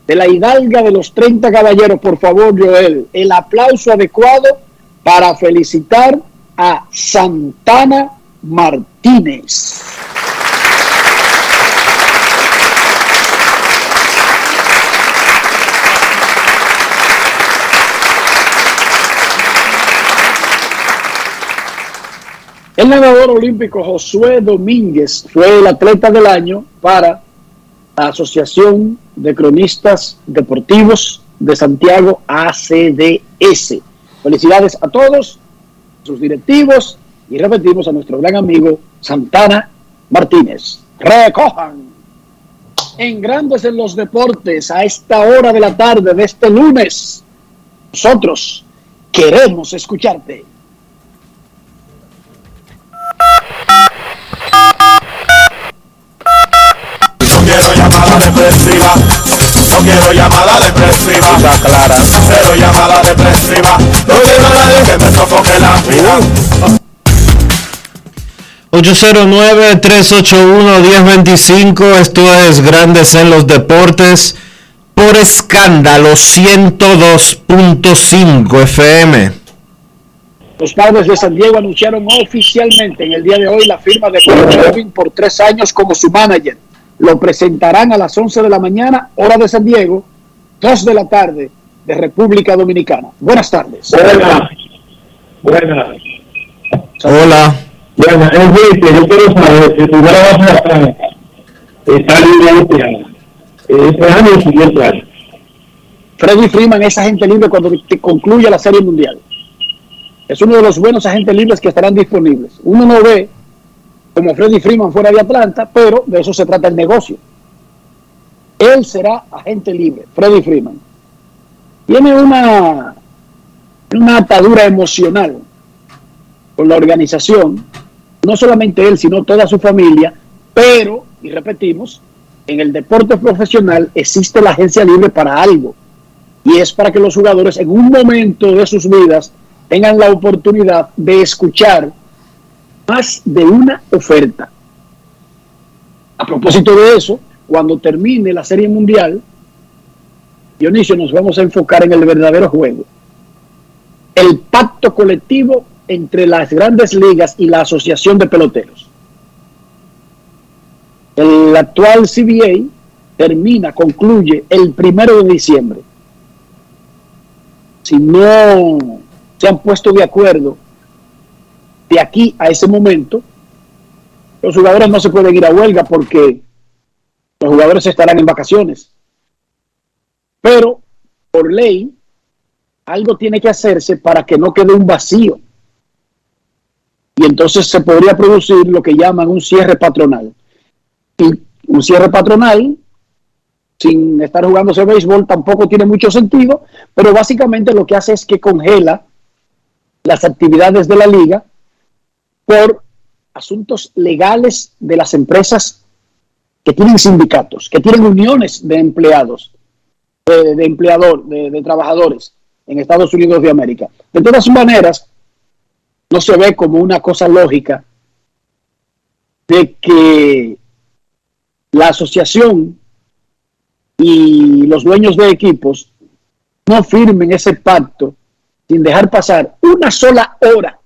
de la hidalga de los 30 caballeros. Por favor, Joel, el aplauso adecuado para felicitar a Santana Martínez. El nadador olímpico Josué Domínguez fue el atleta del año para la Asociación de Cronistas Deportivos de Santiago, ACDS. Felicidades a todos, sus directivos y repetimos a nuestro gran amigo Santana Martínez. Recojan en Grandes en los Deportes a esta hora de la tarde de este lunes. Nosotros queremos escucharte. Depresiva. clara. Cero llamada depresiva. No quiero a nadie que me sofoque la vida. 809-381-1025, esto es Grandes en los Deportes, por escándalo 102.5 FM. Los padres de San Diego anunciaron oficialmente en el día de hoy la firma de Coach Irving por tres años como su manager. Lo presentarán a las 11 de la mañana, hora de San Diego, 2 de la tarde de República Dominicana. Buenas tardes. Buenas. Buenas. Hola. Bueno, Enrique, yo quiero saber si tu base de Atlanta está libre este año. Este año y el siguiente año. Freddy Freeman es agente libre cuando te concluya la Serie Mundial. Es uno de los buenos agentes libres que estarán disponibles. Uno no ve como Freddy Freeman fuera de Atlanta, pero de eso se trata el negocio. Él será agente libre, Freddy Freeman. Tiene una, una atadura emocional con la organización, no solamente él, sino toda su familia, pero, y repetimos, en el deporte profesional existe la agencia libre para algo, y es para que los jugadores en un momento de sus vidas tengan la oportunidad de escuchar más de una oferta. A propósito de eso, cuando termine la Serie Mundial, Dionisio, nos vamos a enfocar en el verdadero juego. El pacto colectivo entre las grandes ligas y la Asociación de Peloteros. El actual CBA termina, concluye el primero de diciembre. Si no se han puesto de acuerdo de aquí a ese momento, los jugadores no se pueden ir a huelga porque los jugadores estarán en vacaciones. Pero, por ley, algo tiene que hacerse para que no quede un vacío. Y entonces se podría producir lo que llaman un cierre patronal. Y un cierre patronal, sin estar jugándose béisbol, tampoco tiene mucho sentido, pero básicamente lo que hace es que congela las actividades de la liga por asuntos legales de las empresas que tienen sindicatos, que tienen uniones de empleados, de, empleador, de, de trabajadores en Estados Unidos de América. De todas maneras, no se ve como una cosa lógica de que la asociación y los dueños de equipos no firmen ese pacto sin dejar pasar una sola hora.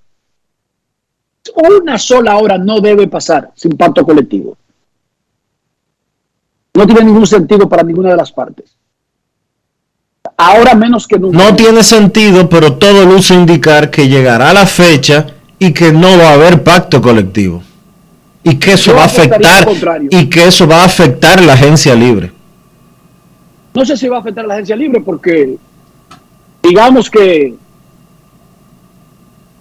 Una sola hora no debe pasar sin pacto colectivo. No tiene ningún sentido para ninguna de las partes. Ahora menos que nunca. No tiene sentido, pero todo luce indicar que llegará la fecha y que no va a haber pacto colectivo. Y que eso Yo va a afectar y que eso va a afectar la agencia libre. No sé si va a afectar a la agencia libre porque digamos que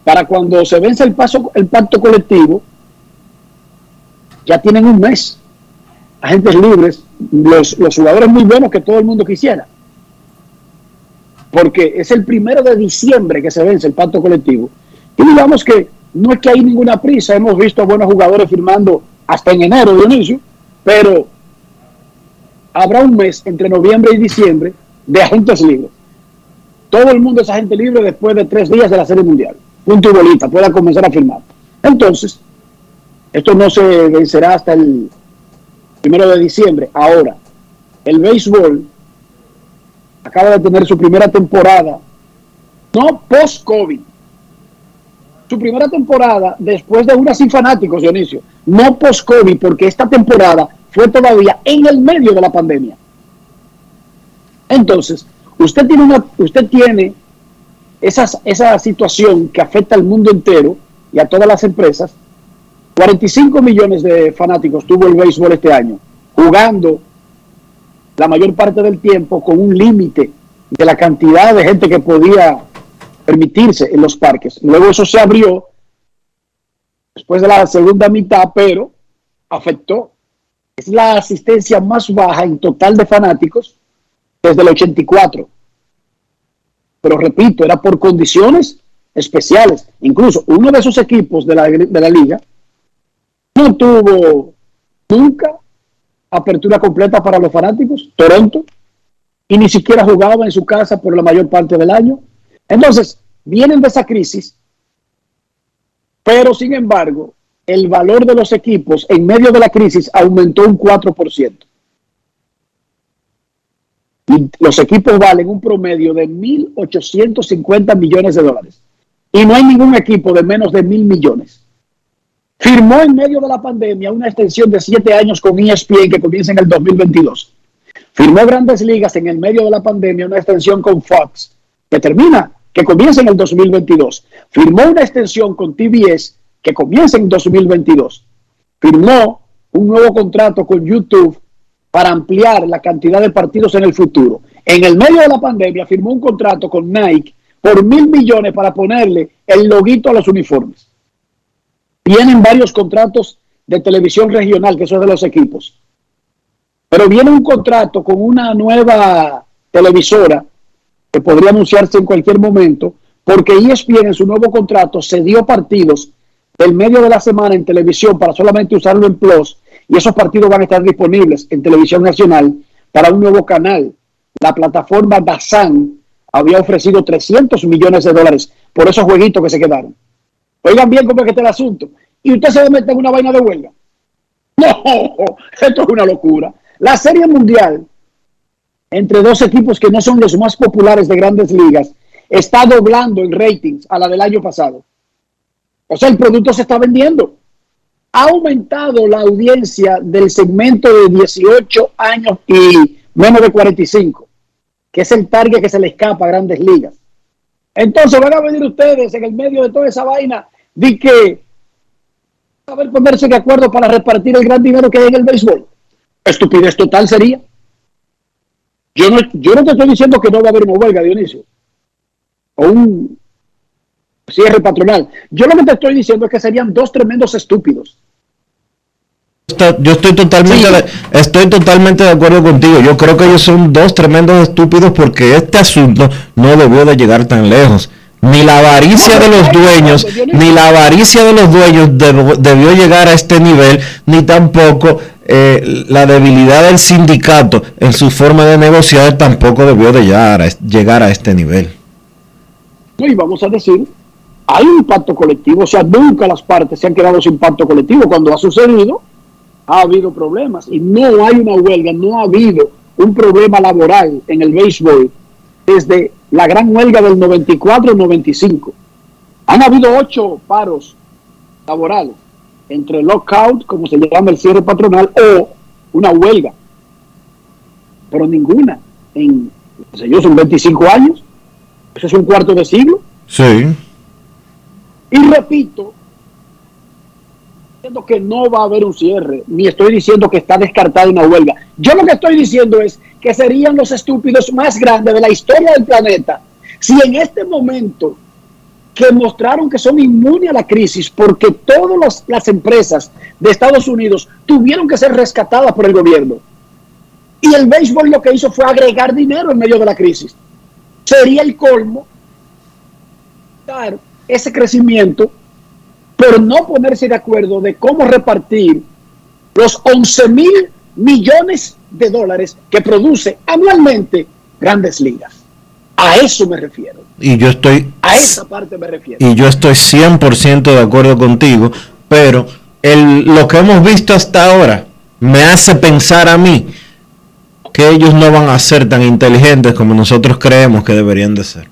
para cuando se vence el paso el pacto colectivo ya tienen un mes agentes libres los, los jugadores muy buenos que todo el mundo quisiera porque es el primero de diciembre que se vence el pacto colectivo y digamos que no es que hay ninguna prisa hemos visto a buenos jugadores firmando hasta en enero Dionisio pero habrá un mes entre noviembre y diciembre de agentes libres. Todo el mundo es agente libre después de tres días de la Serie Mundial. Punto y pueda comenzar a firmar. Entonces, esto no se vencerá hasta el primero de diciembre. Ahora, el béisbol acaba de tener su primera temporada, no post-COVID, su primera temporada después de una sin fanáticos, Dionisio, no post-COVID, porque esta temporada fue todavía en el medio de la pandemia. Entonces, usted tiene una, usted tiene esas, esa situación que afecta al mundo entero y a todas las empresas, 45 millones de fanáticos tuvo el béisbol este año, jugando la mayor parte del tiempo con un límite de la cantidad de gente que podía permitirse en los parques. Luego eso se abrió después de la segunda mitad, pero afectó. Es la asistencia más baja en total de fanáticos desde el 84. Pero repito, era por condiciones especiales. Incluso uno de esos equipos de la, de la liga no tuvo nunca apertura completa para los fanáticos, Toronto, y ni siquiera jugaba en su casa por la mayor parte del año. Entonces, vienen de esa crisis, pero sin embargo, el valor de los equipos en medio de la crisis aumentó un 4%. Y los equipos valen un promedio de 1.850 millones de dólares. Y no hay ningún equipo de menos de mil millones. Firmó en medio de la pandemia una extensión de siete años con ESPN que comienza en el 2022. Firmó grandes ligas en el medio de la pandemia una extensión con Fox que termina, que comienza en el 2022. Firmó una extensión con TBS que comienza en 2022. Firmó un nuevo contrato con YouTube para ampliar la cantidad de partidos en el futuro. En el medio de la pandemia firmó un contrato con Nike por mil millones para ponerle el loguito a los uniformes. Vienen varios contratos de televisión regional, que son de los equipos. Pero viene un contrato con una nueva televisora que podría anunciarse en cualquier momento, porque ESPN en su nuevo contrato se dio partidos del medio de la semana en televisión para solamente usarlo en Plus, y esos partidos van a estar disponibles en televisión nacional para un nuevo canal. La plataforma Dazan había ofrecido 300 millones de dólares por esos jueguitos que se quedaron. Oigan bien cómo es que está el asunto. Y usted se mete en una vaina de huelga. No, esto es una locura. La Serie Mundial, entre dos equipos que no son los más populares de grandes ligas, está doblando en ratings a la del año pasado. O sea, el producto se está vendiendo. Ha aumentado la audiencia del segmento de 18 años y menos de 45, que es el target que se le escapa a grandes ligas. Entonces van a venir ustedes en el medio de toda esa vaina de que a ver ponerse de acuerdo para repartir el gran dinero que hay en el béisbol. Estupidez total sería. Yo no, yo no te estoy diciendo que no va a haber una huelga, Dionisio. O un cierre patronal. Yo lo que te estoy diciendo es que serían dos tremendos estúpidos. Yo estoy totalmente, de, estoy totalmente de acuerdo contigo. Yo creo que ellos son dos tremendos estúpidos porque este asunto no debió de llegar tan lejos. Ni la avaricia de los dueños, ni la avaricia de los dueños debió, debió llegar a este nivel, ni tampoco eh, la debilidad del sindicato en su forma de negociar tampoco debió de llegar a, llegar a este nivel. Y vamos a decir, hay un pacto colectivo, o sea, nunca las partes se han quedado sin pacto colectivo. Cuando ha sucedido, ha habido problemas y no hay una huelga, no ha habido un problema laboral en el béisbol desde la gran huelga del 94-95. Han habido ocho paros laborales entre lockout, como se llama el cierre patronal, o una huelga. Pero ninguna en, no sé yo, son 25 años. Eso es un cuarto de siglo. Sí. Y repito, diciendo que no va a haber un cierre, ni estoy diciendo que está descartada una huelga. Yo lo que estoy diciendo es que serían los estúpidos más grandes de la historia del planeta si en este momento que mostraron que son inmunes a la crisis porque todas las empresas de Estados Unidos tuvieron que ser rescatadas por el gobierno. Y el béisbol lo que hizo fue agregar dinero en medio de la crisis. Sería el colmo dar ese crecimiento por no ponerse de acuerdo de cómo repartir los 11 mil millones de dólares que produce anualmente grandes ligas. A eso me refiero. Y yo estoy... A esa parte me refiero. Y yo estoy 100% de acuerdo contigo, pero el, lo que hemos visto hasta ahora me hace pensar a mí que ellos no van a ser tan inteligentes como nosotros creemos que deberían de ser.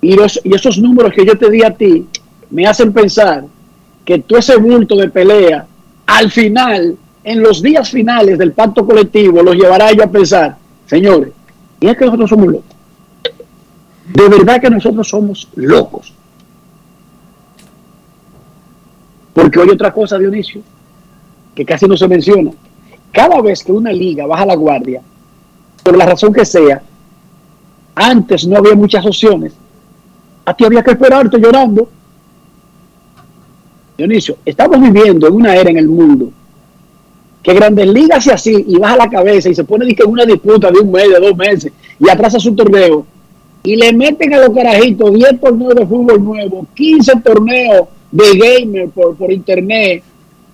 Y, los, y esos números que yo te di a ti me hacen pensar que todo ese bulto de pelea, al final, en los días finales del pacto colectivo, los llevará yo a pensar, señores, y es que nosotros somos locos. De verdad que nosotros somos locos. Porque hoy otra cosa, Dionisio, que casi no se menciona. Cada vez que una liga baja la guardia, por la razón que sea, antes no había muchas opciones. A ti había que esperarte llorando. Dionisio, estamos viviendo en una era en el mundo que Grandes Ligas hace así y baja la cabeza y se pone en una disputa de un mes, de dos meses y atrasa su torneo y le meten a los carajitos 10 torneos de fútbol nuevo, 15 torneos de gamer por, por internet,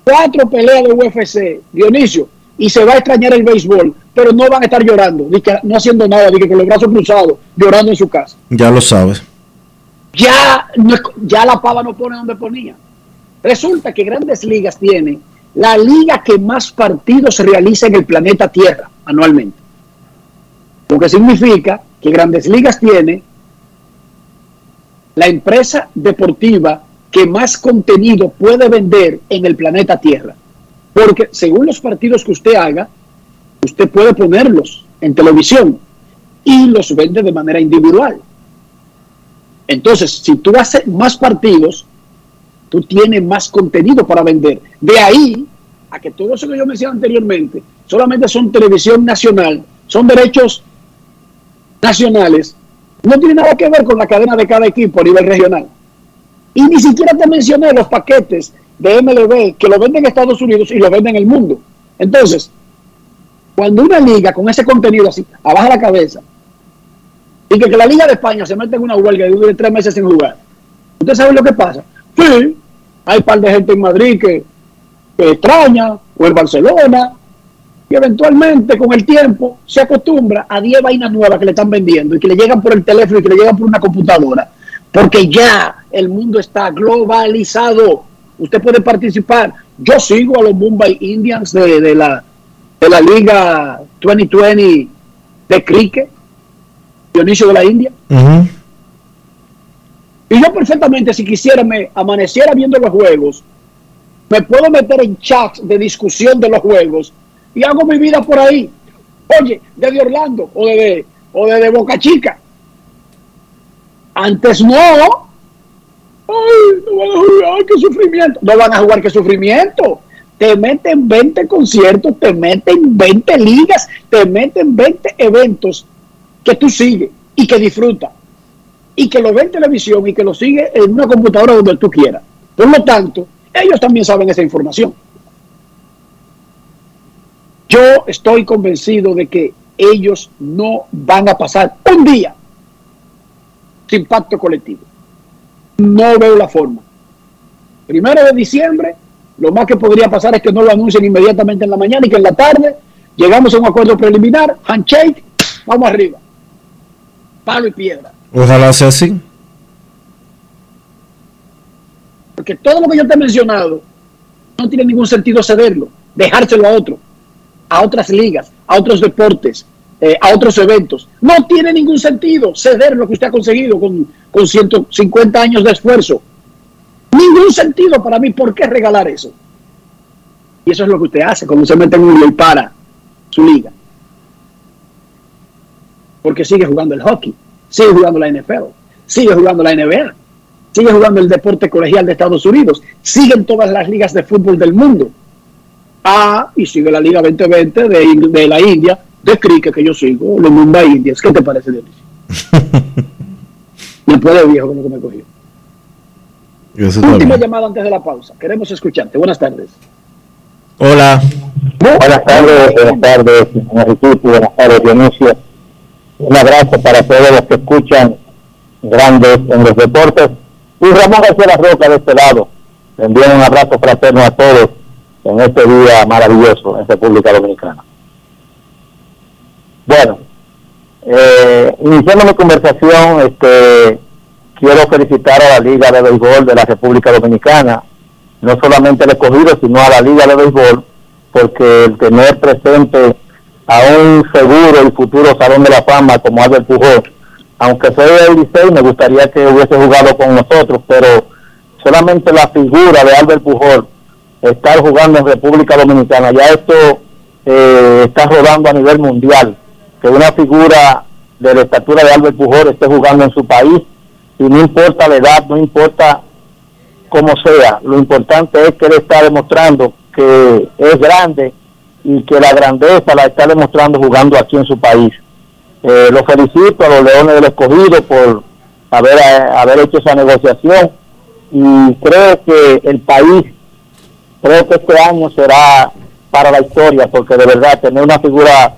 cuatro peleas de UFC, Dionisio, y se va a extrañar el béisbol, pero no van a estar llorando, ni que, no haciendo nada, ni que con los brazos cruzados, llorando en su casa. Ya lo sabes. Ya, ya la pava no pone donde ponía. Resulta que Grandes Ligas tiene la liga que más partidos realiza en el planeta Tierra anualmente. Lo que significa que Grandes Ligas tiene la empresa deportiva que más contenido puede vender en el planeta Tierra. Porque según los partidos que usted haga, usted puede ponerlos en televisión y los vende de manera individual. Entonces, si tú haces más partidos, tú tienes más contenido para vender. De ahí a que todo eso que yo mencioné anteriormente solamente son televisión nacional, son derechos nacionales, no tiene nada que ver con la cadena de cada equipo a nivel regional. Y ni siquiera te mencioné los paquetes de MLB que lo venden en Estados Unidos y lo venden en el mundo. Entonces, cuando una liga con ese contenido así, abaja la cabeza, y que, la Liga de España se mete en una huelga y dure tres meses sin jugar, ¿usted sabe lo que pasa? Sí, hay un par de gente en Madrid que, extraña, o en Barcelona, y eventualmente con el tiempo se acostumbra a 10 vainas nuevas que le están vendiendo y que le llegan por el teléfono y que le llegan por una computadora. Porque ya el mundo está globalizado. Usted puede participar. Yo sigo a los Mumbai Indians de, de la, de la Liga 2020 de cricket, Dionisio de la India. Y yo perfectamente, si quisiera, me amaneciera viendo los juegos, me puedo meter en chats de discusión de los juegos y hago mi vida por ahí. Oye, desde Orlando o desde, o Boca Chica. Antes no. Ay, no van a jugar, qué sufrimiento. No van a jugar, qué sufrimiento. Te meten 20 conciertos, te meten 20 ligas, te meten 20 eventos que tú sigues y que disfrutas. Y que lo ves en televisión y que lo sigues en una computadora donde tú quieras. Por lo tanto, ellos también saben esa información. Yo estoy convencido de que ellos no van a pasar un día sin pacto colectivo. No veo la forma. Primero de diciembre, lo más que podría pasar es que no lo anuncien inmediatamente en la mañana y que en la tarde llegamos a un acuerdo preliminar, handshake, vamos arriba. Palo y piedra. Ojalá sea así. Porque todo lo que yo te he mencionado no tiene ningún sentido cederlo, dejárselo a otro, a otras ligas, a otros deportes, eh, a otros eventos. No tiene ningún sentido ceder lo que usted ha conseguido con, con 150 años de esfuerzo. Ningún sentido para mí. ¿Por qué regalar eso? Y eso es lo que usted hace cuando se mete en un y para su liga. Porque sigue jugando el hockey, sigue jugando la NFL, sigue jugando la NBA, sigue jugando el deporte colegial de Estados Unidos, siguen todas las ligas de fútbol del mundo. Ah, y sigue la Liga 2020 de, de la India, de cricket que yo sigo, los Mumbai Indians. ¿Qué te parece, Dionisio? Después de viejo como que me cogió. Última bien. llamada antes de la pausa. Queremos escucharte. Buenas tardes. Hola. Buenas tardes, buenas tardes, buenas tardes, Dionisio. Un abrazo para todos los que escuchan grandes en los deportes. Y Ramón García Roca de este lado. Envío un abrazo fraterno a todos en este día maravilloso en República Dominicana. Bueno, eh, iniciando mi conversación, este, quiero felicitar a la Liga de Béisbol de la República Dominicana, no solamente al escogido, sino a la Liga de Béisbol, porque el tener presente a un seguro y futuro Salón de la Fama como Albert Pujol, aunque soy del Licey, me gustaría que hubiese jugado con nosotros, pero solamente la figura de Albert Pujol, estar jugando en República Dominicana, ya esto eh, está rodando a nivel mundial, que una figura de la estatura de Albert Pujol esté jugando en su país, y no importa la edad, no importa como sea. Lo importante es que él está demostrando que es grande y que la grandeza la está demostrando jugando aquí en su país. Eh, lo felicito a los Leones del Escogido por haber, eh, haber hecho esa negociación y creo que el país, creo que este año será para la historia, porque de verdad tener una figura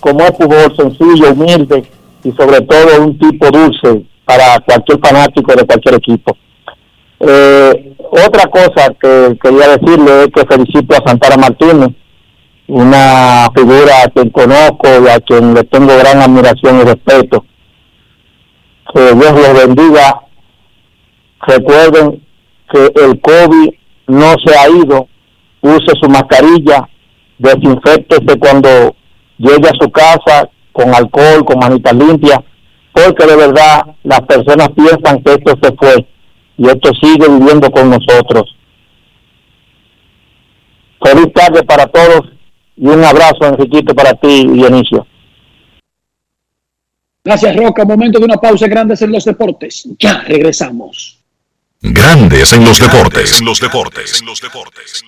como es Pujol, sencillo, humilde y sobre todo un tipo dulce para cualquier fanático de cualquier equipo. Eh, otra cosa que quería decirle es que felicito a Santana Martínez, una figura a quien conozco y a quien le tengo gran admiración y respeto. Que Dios los bendiga. Recuerden que el COVID no se ha ido. Use su mascarilla, desinfectese cuando llegue a su casa con alcohol, con manitas limpias, porque de verdad las personas piensan que esto se fue y esto sigue viviendo con nosotros. Feliz tarde para todos y un abrazo, Enriquito, para ti, Dionisio. Gracias, Roca. Momento de una pausa. Grandes en los deportes. Ya regresamos. Grandes en los deportes. los deportes. los deportes.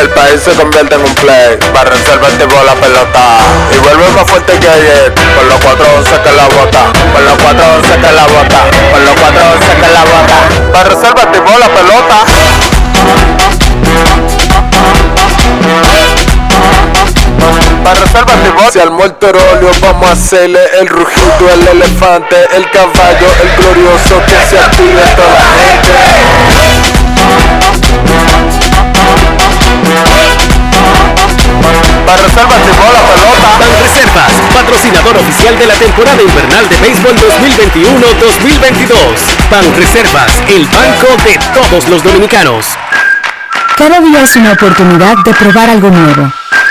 El país se convierte en un play, para reservar el tipo la pelota y vuelve más fuerte que ayer, con los 411 que la bota, con los 411 que la bota, con los 411 que la bota, para reservar el tipo la pelota. Para reservar el Se armó el torolio, vamos a hacerle el rugido, el elefante, el caballo, el glorioso que se active toda la gente. Para reservas de la pelota. Ban Reservas, patrocinador oficial de la temporada invernal de béisbol 2021-2022. Ban Reservas, el banco de todos los dominicanos. Cada día es una oportunidad de probar algo nuevo.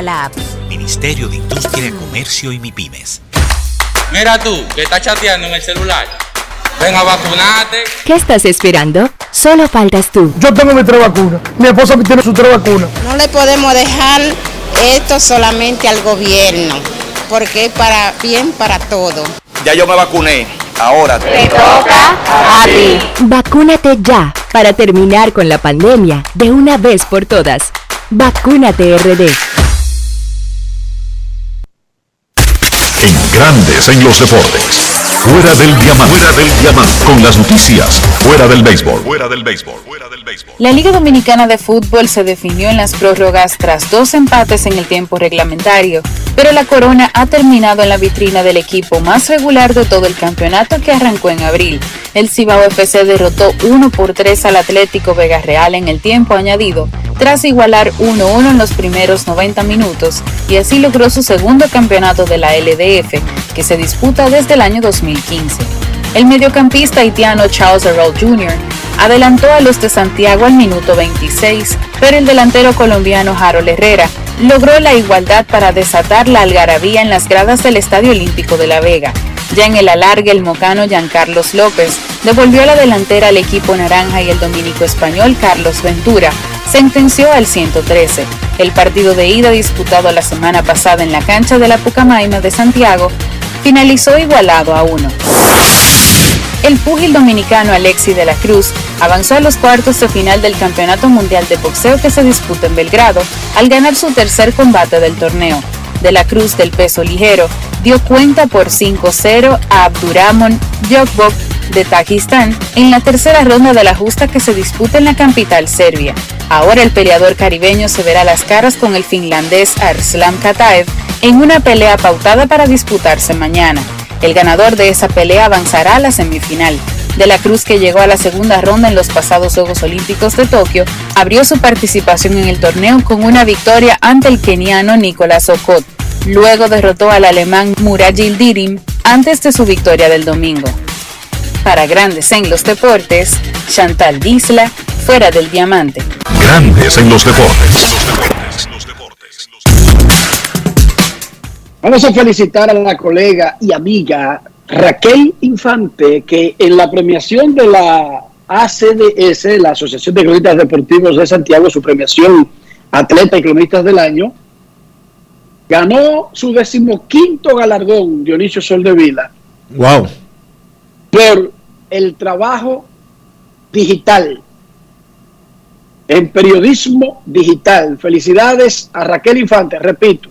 la app. Ministerio de Industria, Comercio y MIPIMES. Mira tú, que estás chateando en el celular. Ven a vacunarte. ¿Qué estás esperando? Solo faltas tú. Yo tengo mi tres vacunas. Mi esposa tiene su tres vacunas. No le podemos dejar esto solamente al gobierno, porque es para bien para todo. Ya yo me vacuné. Ahora Te toca a ti. Vacúnate ya para terminar con la pandemia de una vez por todas. Vacúnate RD. En Grandes en los deportes. Fuera del diamante. Fuera del diamante. Con las noticias. Fuera del béisbol. Fuera del béisbol. La Liga Dominicana de Fútbol se definió en las prórrogas tras dos empates en el tiempo reglamentario, pero la corona ha terminado en la vitrina del equipo más regular de todo el campeonato que arrancó en abril. El Cibao FC derrotó 1 por 3 al Atlético Vega Real en el tiempo añadido, tras igualar 1-1 en los primeros 90 minutos, y así logró su segundo campeonato de la LDF, que se disputa desde el año 2015. El mediocampista haitiano Charles Earl Jr. adelantó a los de Santiago al minuto 26, pero el delantero colombiano Harold Herrera logró la igualdad para desatar la algarabía en las gradas del Estadio Olímpico de La Vega. Ya en el alargue, el mocano Giancarlos López devolvió la delantera al equipo naranja y el dominico español Carlos Ventura sentenció al 113. El partido de ida disputado la semana pasada en la cancha de la Pucamaima de Santiago finalizó igualado a uno. El púgil dominicano Alexi de la Cruz avanzó a los cuartos de final del Campeonato Mundial de Boxeo que se disputa en Belgrado al ganar su tercer combate del torneo. De la Cruz del peso ligero dio cuenta por 5-0 a Abdurrahman Yokbok de Tajistán en la tercera ronda de la justa que se disputa en la capital serbia. Ahora el peleador caribeño se verá las caras con el finlandés Arslan Kataev en una pelea pautada para disputarse mañana. El ganador de esa pelea avanzará a la semifinal. De la Cruz, que llegó a la segunda ronda en los pasados Juegos Olímpicos de Tokio, abrió su participación en el torneo con una victoria ante el keniano Nicolás Okot. Luego derrotó al alemán Murat Yildirim antes de su victoria del domingo. Para Grandes en los Deportes, Chantal Disla, fuera del diamante. Grandes en los deportes. Vamos a felicitar a la colega y amiga Raquel Infante, que en la premiación de la ACDS, la Asociación de Cronistas Deportivos de Santiago, su premiación Atleta y Cronistas del Año, ganó su decimoquinto galardón, Dionisio Soldevila. Wow. Por el trabajo digital, en periodismo digital. Felicidades a Raquel Infante, repito,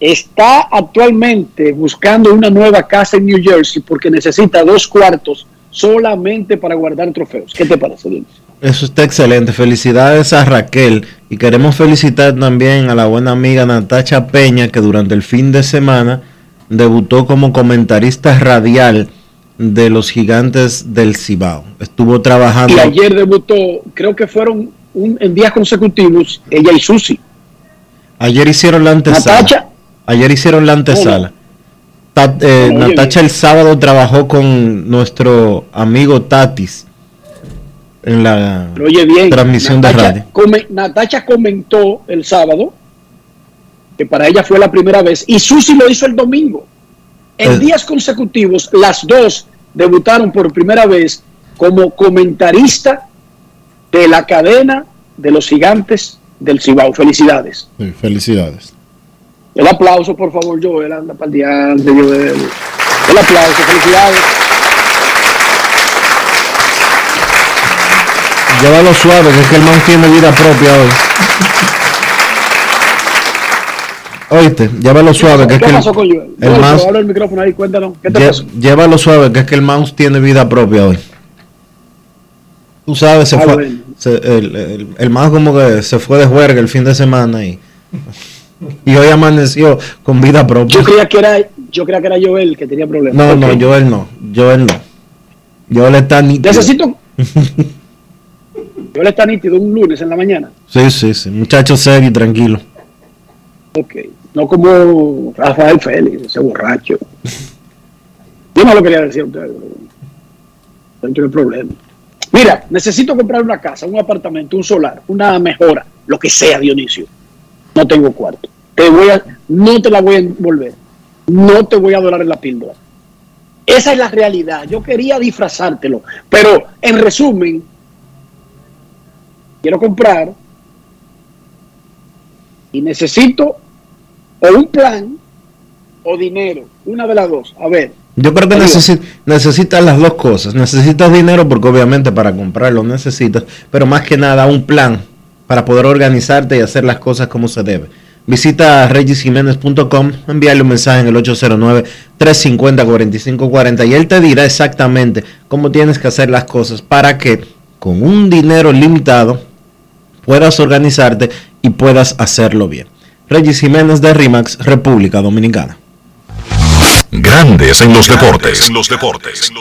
está actualmente buscando una nueva casa en New Jersey porque necesita dos cuartos solamente para guardar trofeos. ¿Qué te parece, Dionisio? Eso está excelente. Felicidades a Raquel y queremos felicitar también a la buena amiga Natacha Peña que durante el fin de semana debutó como comentarista radial de los gigantes del Cibao. Estuvo trabajando. Y ayer debutó, creo que fueron un, en días consecutivos, ella y Susi. Ayer hicieron la antesala. Natacha. Ayer hicieron la antesala. Ta- eh, Natacha el sábado trabajó con nuestro amigo Tatis en la Pero oye bien, transmisión de radio. come- Natacha comentó el sábado que para ella fue la primera vez y Susi lo hizo el domingo. En Eh. días consecutivos, las dos debutaron por primera vez como comentarista de la cadena de los gigantes del Cibao. Felicidades. Sí, felicidades. El aplauso, por favor, Joel, anda para el diante, Joel. El aplauso, felicidades. Llévalo suave, que es que el man tiene vida propia hoy. Oíste, llévalo suave, que es ¿Qué que el, pasó con Joel? el Joel, mouse, el micrófono ahí, cuéntanos. ¿Qué te lle- pasó? llévalo suave, que es que el mouse tiene vida propia hoy. Tú sabes, se Ah, fue, bueno. se- el, el, el mouse como que se fue de juerga el fin de semana y, y hoy amaneció con vida propia. Yo creía que era, yo creía que era Joel que tenía problemas. No, no, Ok. Joel no, Joel no. Joel está nítido. Necesito. Joel está nítido un lunes en la mañana. Sí, sí, sí, muchacho serio y tranquilo. Ok. No como Rafael Félix, ese borracho. Yo no lo quería decir a ustedes. No tiene problema. Mira, necesito comprar una casa, un apartamento, un solar, una mejora, lo que sea, Dionisio. No tengo cuarto. Te voy a, no te la voy a envolver. No te voy a dorar en la píldora. Esa es la realidad. Yo quería disfrazártelo. Pero, en resumen, quiero comprar y necesito o un plan o dinero. Una de las dos. A ver. Yo creo que Digo, necesi- necesitas las dos cosas. Necesitas dinero porque obviamente para comprarlo necesitas, pero más que nada un plan para poder organizarte y hacer las cosas como se debe. Visita regisjiménez.com, envíale un mensaje en el 809-350-4540 y él te dirá exactamente cómo tienes que hacer las cosas para que con un dinero limitado puedas organizarte y puedas hacerlo bien. Regis Jiménez de RIMAX, República Dominicana. Grandes en los deportes. En los deportes.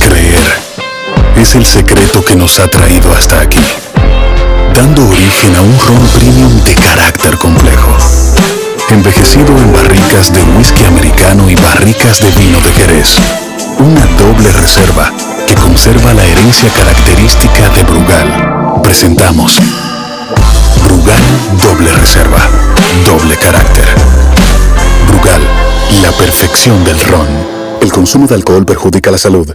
Creer es el secreto que nos ha traído hasta aquí, dando origen a un ron premium de carácter complejo, envejecido en barricas de whisky americano y barricas de vino de Jerez. Una doble reserva que conserva la herencia característica de Brugal. Presentamos Brugal Doble Reserva, doble carácter. Brugal, la perfección del ron. El consumo de alcohol perjudica la salud.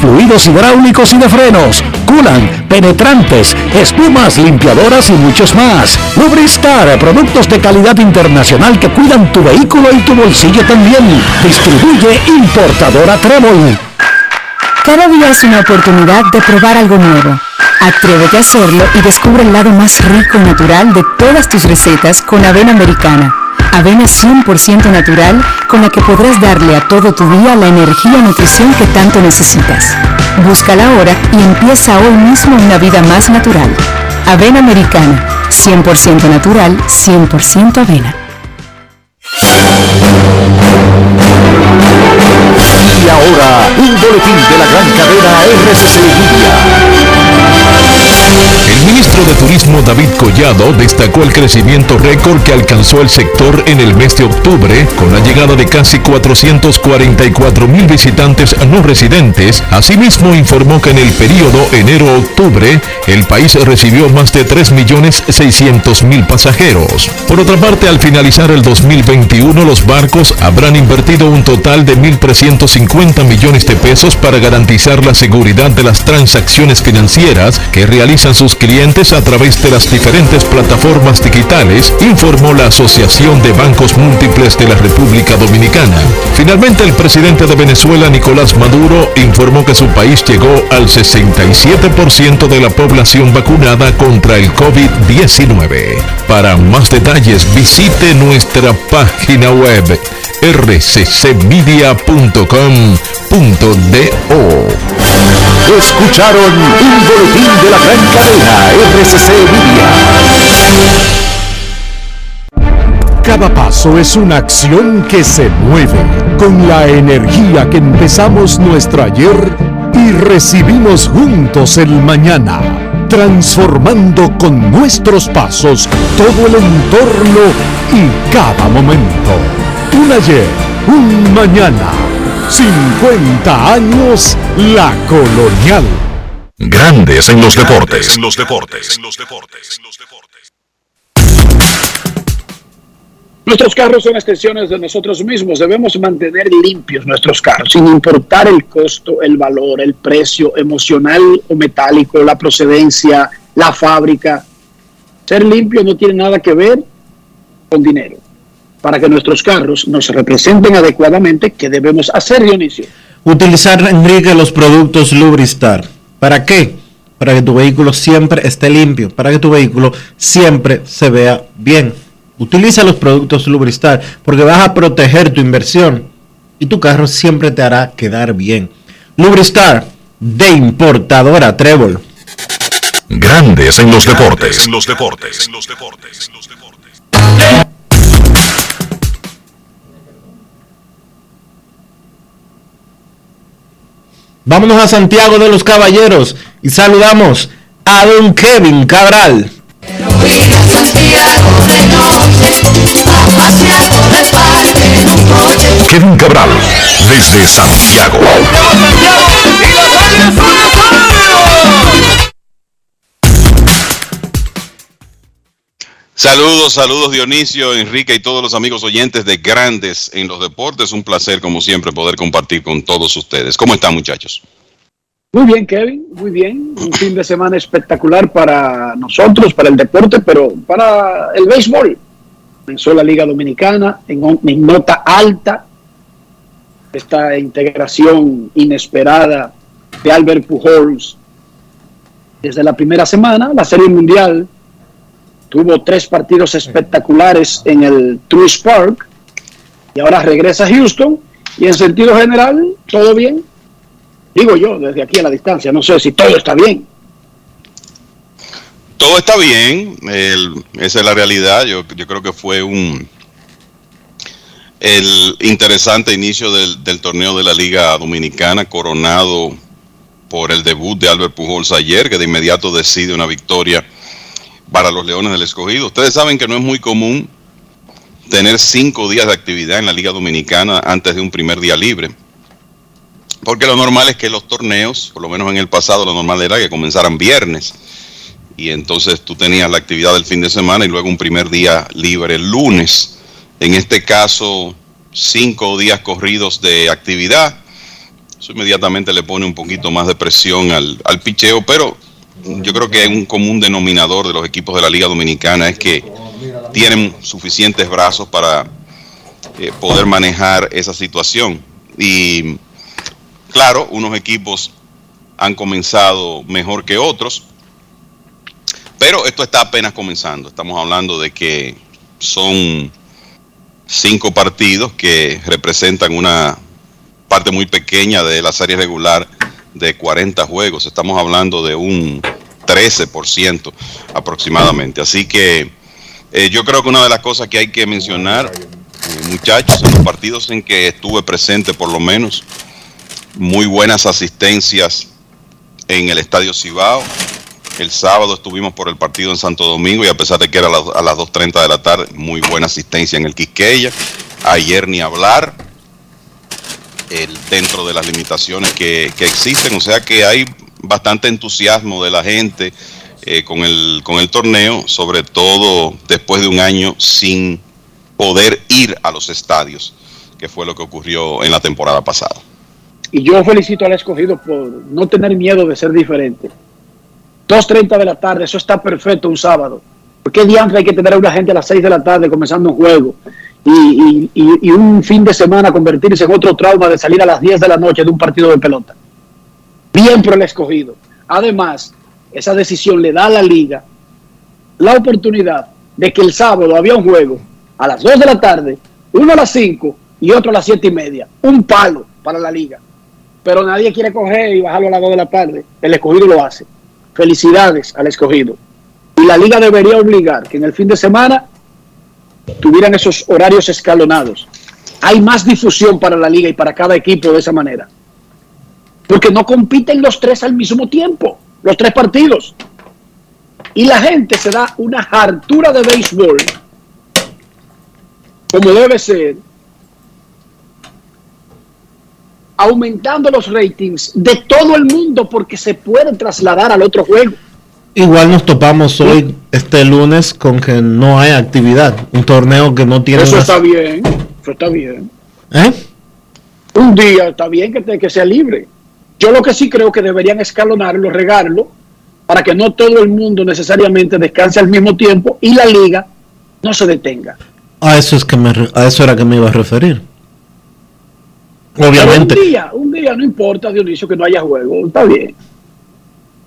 Fluidos hidráulicos y de frenos, culan, penetrantes, espumas, limpiadoras y muchos más. Lubristar, productos de calidad internacional que cuidan tu vehículo y tu bolsillo también. Distribuye importadora Trébol. Cada día es una oportunidad de probar algo nuevo. Atrévete a hacerlo y descubre el lado más rico y natural de todas tus recetas con avena americana. Avena 100% natural con la que podrás darle a todo tu día la energía y nutrición que tanto necesitas. Búscala ahora y empieza hoy mismo una vida más natural. Avena americana, 100% natural, 100% avena. Y ahora, un boletín de la gran cadena RCC Media. El ministro de Turismo David Collado destacó el crecimiento récord que alcanzó el sector en el mes de octubre con la llegada de casi 444 mil visitantes no residentes. Asimismo informó que en el periodo enero-octubre el país recibió más de 3 millones 600 mil pasajeros. Por otra parte, al finalizar el 2021 los barcos habrán invertido un total de 1.350 millones de pesos para garantizar la seguridad de las transacciones financieras que realizan sus clientes a través de las diferentes plataformas digitales, informó la Asociación de Bancos Múltiples de la República Dominicana. Finalmente, el presidente de Venezuela, Nicolás Maduro, informó que su país llegó al 67% de la población vacunada contra el COVID-19. Para más detalles, visite nuestra página web rccmedia.com.do. Escucharon un boletín de la gran cadena RCC Media. Cada paso es una acción que se mueve con la energía que empezamos nuestro ayer y recibimos juntos el mañana, transformando con nuestros pasos todo el entorno y cada momento. Un ayer, un mañana, 50 años la colonial. Grandes en los deportes. En los deportes. Nuestros carros son extensiones de nosotros mismos. Debemos mantener limpios nuestros carros, sin importar el costo, el valor, el precio emocional o metálico, la procedencia, la fábrica. Ser limpio no tiene nada que ver con dinero. Para que nuestros carros nos representen adecuadamente, ¿qué debemos hacer, Dionisio? Utilizar, Enrique, los productos Lubristar. ¿Para qué? Para que tu vehículo siempre esté limpio, para que tu vehículo siempre se vea bien. Utiliza los productos Lubristar porque vas a proteger tu inversión y tu carro siempre te hará quedar bien. Lubristar de importadora Trébol. Grandes en los deportes. En los deportes. En los deportes. Vámonos a Santiago de los Caballeros y saludamos a don Kevin Cabral. Kevin Cabral, desde Santiago. Saludos, saludos Dionisio, Enrique y todos los amigos oyentes de Grandes en los Deportes. Un placer, como siempre, poder compartir con todos ustedes. ¿Cómo están, muchachos? Muy bien, Kevin, muy bien. Un fin de semana espectacular para nosotros, para el deporte, pero para el béisbol. Comenzó la Liga Dominicana en, en nota alta. Esta integración inesperada de Albert Pujols desde la primera semana, la Serie Mundial tuvo tres partidos espectaculares en el Truist Park y ahora regresa a Houston. Y en sentido general todo bien. Digo yo desde aquí a la distancia no sé si todo está bien. Todo está bien el, esa es la realidad. Yo, yo creo que fue un el interesante inicio del, del torneo de la Liga Dominicana coronado por el debut de Albert Pujols ayer que de inmediato decide una victoria para los Leones del Escogido. Ustedes saben que no es muy común tener cinco días de actividad en la Liga Dominicana antes de un primer día libre. Porque lo normal es que los torneos, por lo menos en el pasado, lo normal era que comenzaran viernes. Y entonces tú tenías la actividad del fin de semana y luego un primer día libre el lunes. En este caso, cinco días corridos de actividad Eso inmediatamente le pone un poquito más de presión al, al picheo, pero yo creo que un común denominador de los equipos de la Liga Dominicana es que tienen suficientes brazos para eh, poder manejar esa situación. Y claro, unos equipos han comenzado mejor que otros, pero esto está apenas comenzando. Estamos hablando de que son cinco partidos que representan una parte muy pequeña de la serie regular de 40 juegos. Estamos hablando de un 13% aproximadamente. Así que eh, yo creo que una de las cosas que hay que mencionar, eh, muchachos, en los partidos en que estuve presente por lo menos, muy buenas asistencias en el Estadio Cibao. El sábado estuvimos por el partido en Santo Domingo y a pesar de que era a las, a las 2.30 de la tarde, muy buena asistencia en el Quisqueya. Ayer ni hablar, el, dentro de las limitaciones que existen. O sea que hay bastante entusiasmo de la gente eh, con, el, con el torneo, sobre todo después de un año sin poder ir a los estadios, que fue lo que ocurrió en la temporada pasada. Y yo felicito al escogido por no tener miedo de ser diferente. 2.30 de la tarde, eso está perfecto un sábado. ¿Por qué diantre hay que tener a una gente a las 6 de la tarde comenzando un juego? Y, y- y- un fin de semana convertirse en otro trauma de salir a las 10 de la noche de un partido de pelota. Bien por el escogido. Además, esa decisión le da a la liga la oportunidad de que el sábado había un juego a las 2 de la tarde, uno a las 5 y otro a las 7 y media. Un palo para la liga. Pero nadie quiere coger y bajarlo a las 2 de la tarde. El escogido lo hace. Felicidades al escogido. Y la liga debería obligar que en el fin de semana tuvieran esos horarios escalonados. Hay más difusión para la liga y para cada equipo de esa manera. Porque no compiten los tres al mismo tiempo, los tres partidos. Y la gente se da una hartura de béisbol, como debe ser, aumentando los ratings de todo el mundo porque se pueden trasladar al otro juego. Igual nos topamos hoy, este lunes, con que no hay actividad. Un torneo que no tiene... Eso una- está bien, eso está bien. ¿Eh? Un día está bien que, te- que sea libre. Yo lo que sí creo que deberían escalonarlo, regarlo, para que no todo el mundo necesariamente descanse al mismo tiempo y la liga no se detenga. A eso, es que me, a eso era que me iba a referir. Pero Obviamente. un día, un día no importa, Dionisio, que no haya juego, está bien.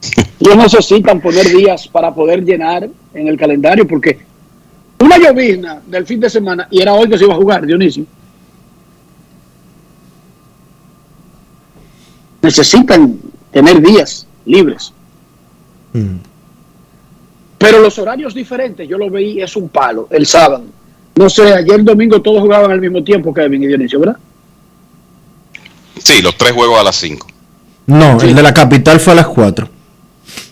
Ellos necesitan poner días para poder llenar en el calendario, porque una llovizna del fin de semana, y era hoy que se iba a jugar, Dionisio. Necesitan tener días libres. Pero los horarios diferentes, yo lo veí, es un palo, el sábado. No sé, ayer domingo todos jugaban al mismo tiempo, Kevin y Dionisio, ¿verdad? Sí, los tres juegos a las 5. No, el de la capital fue a las 4.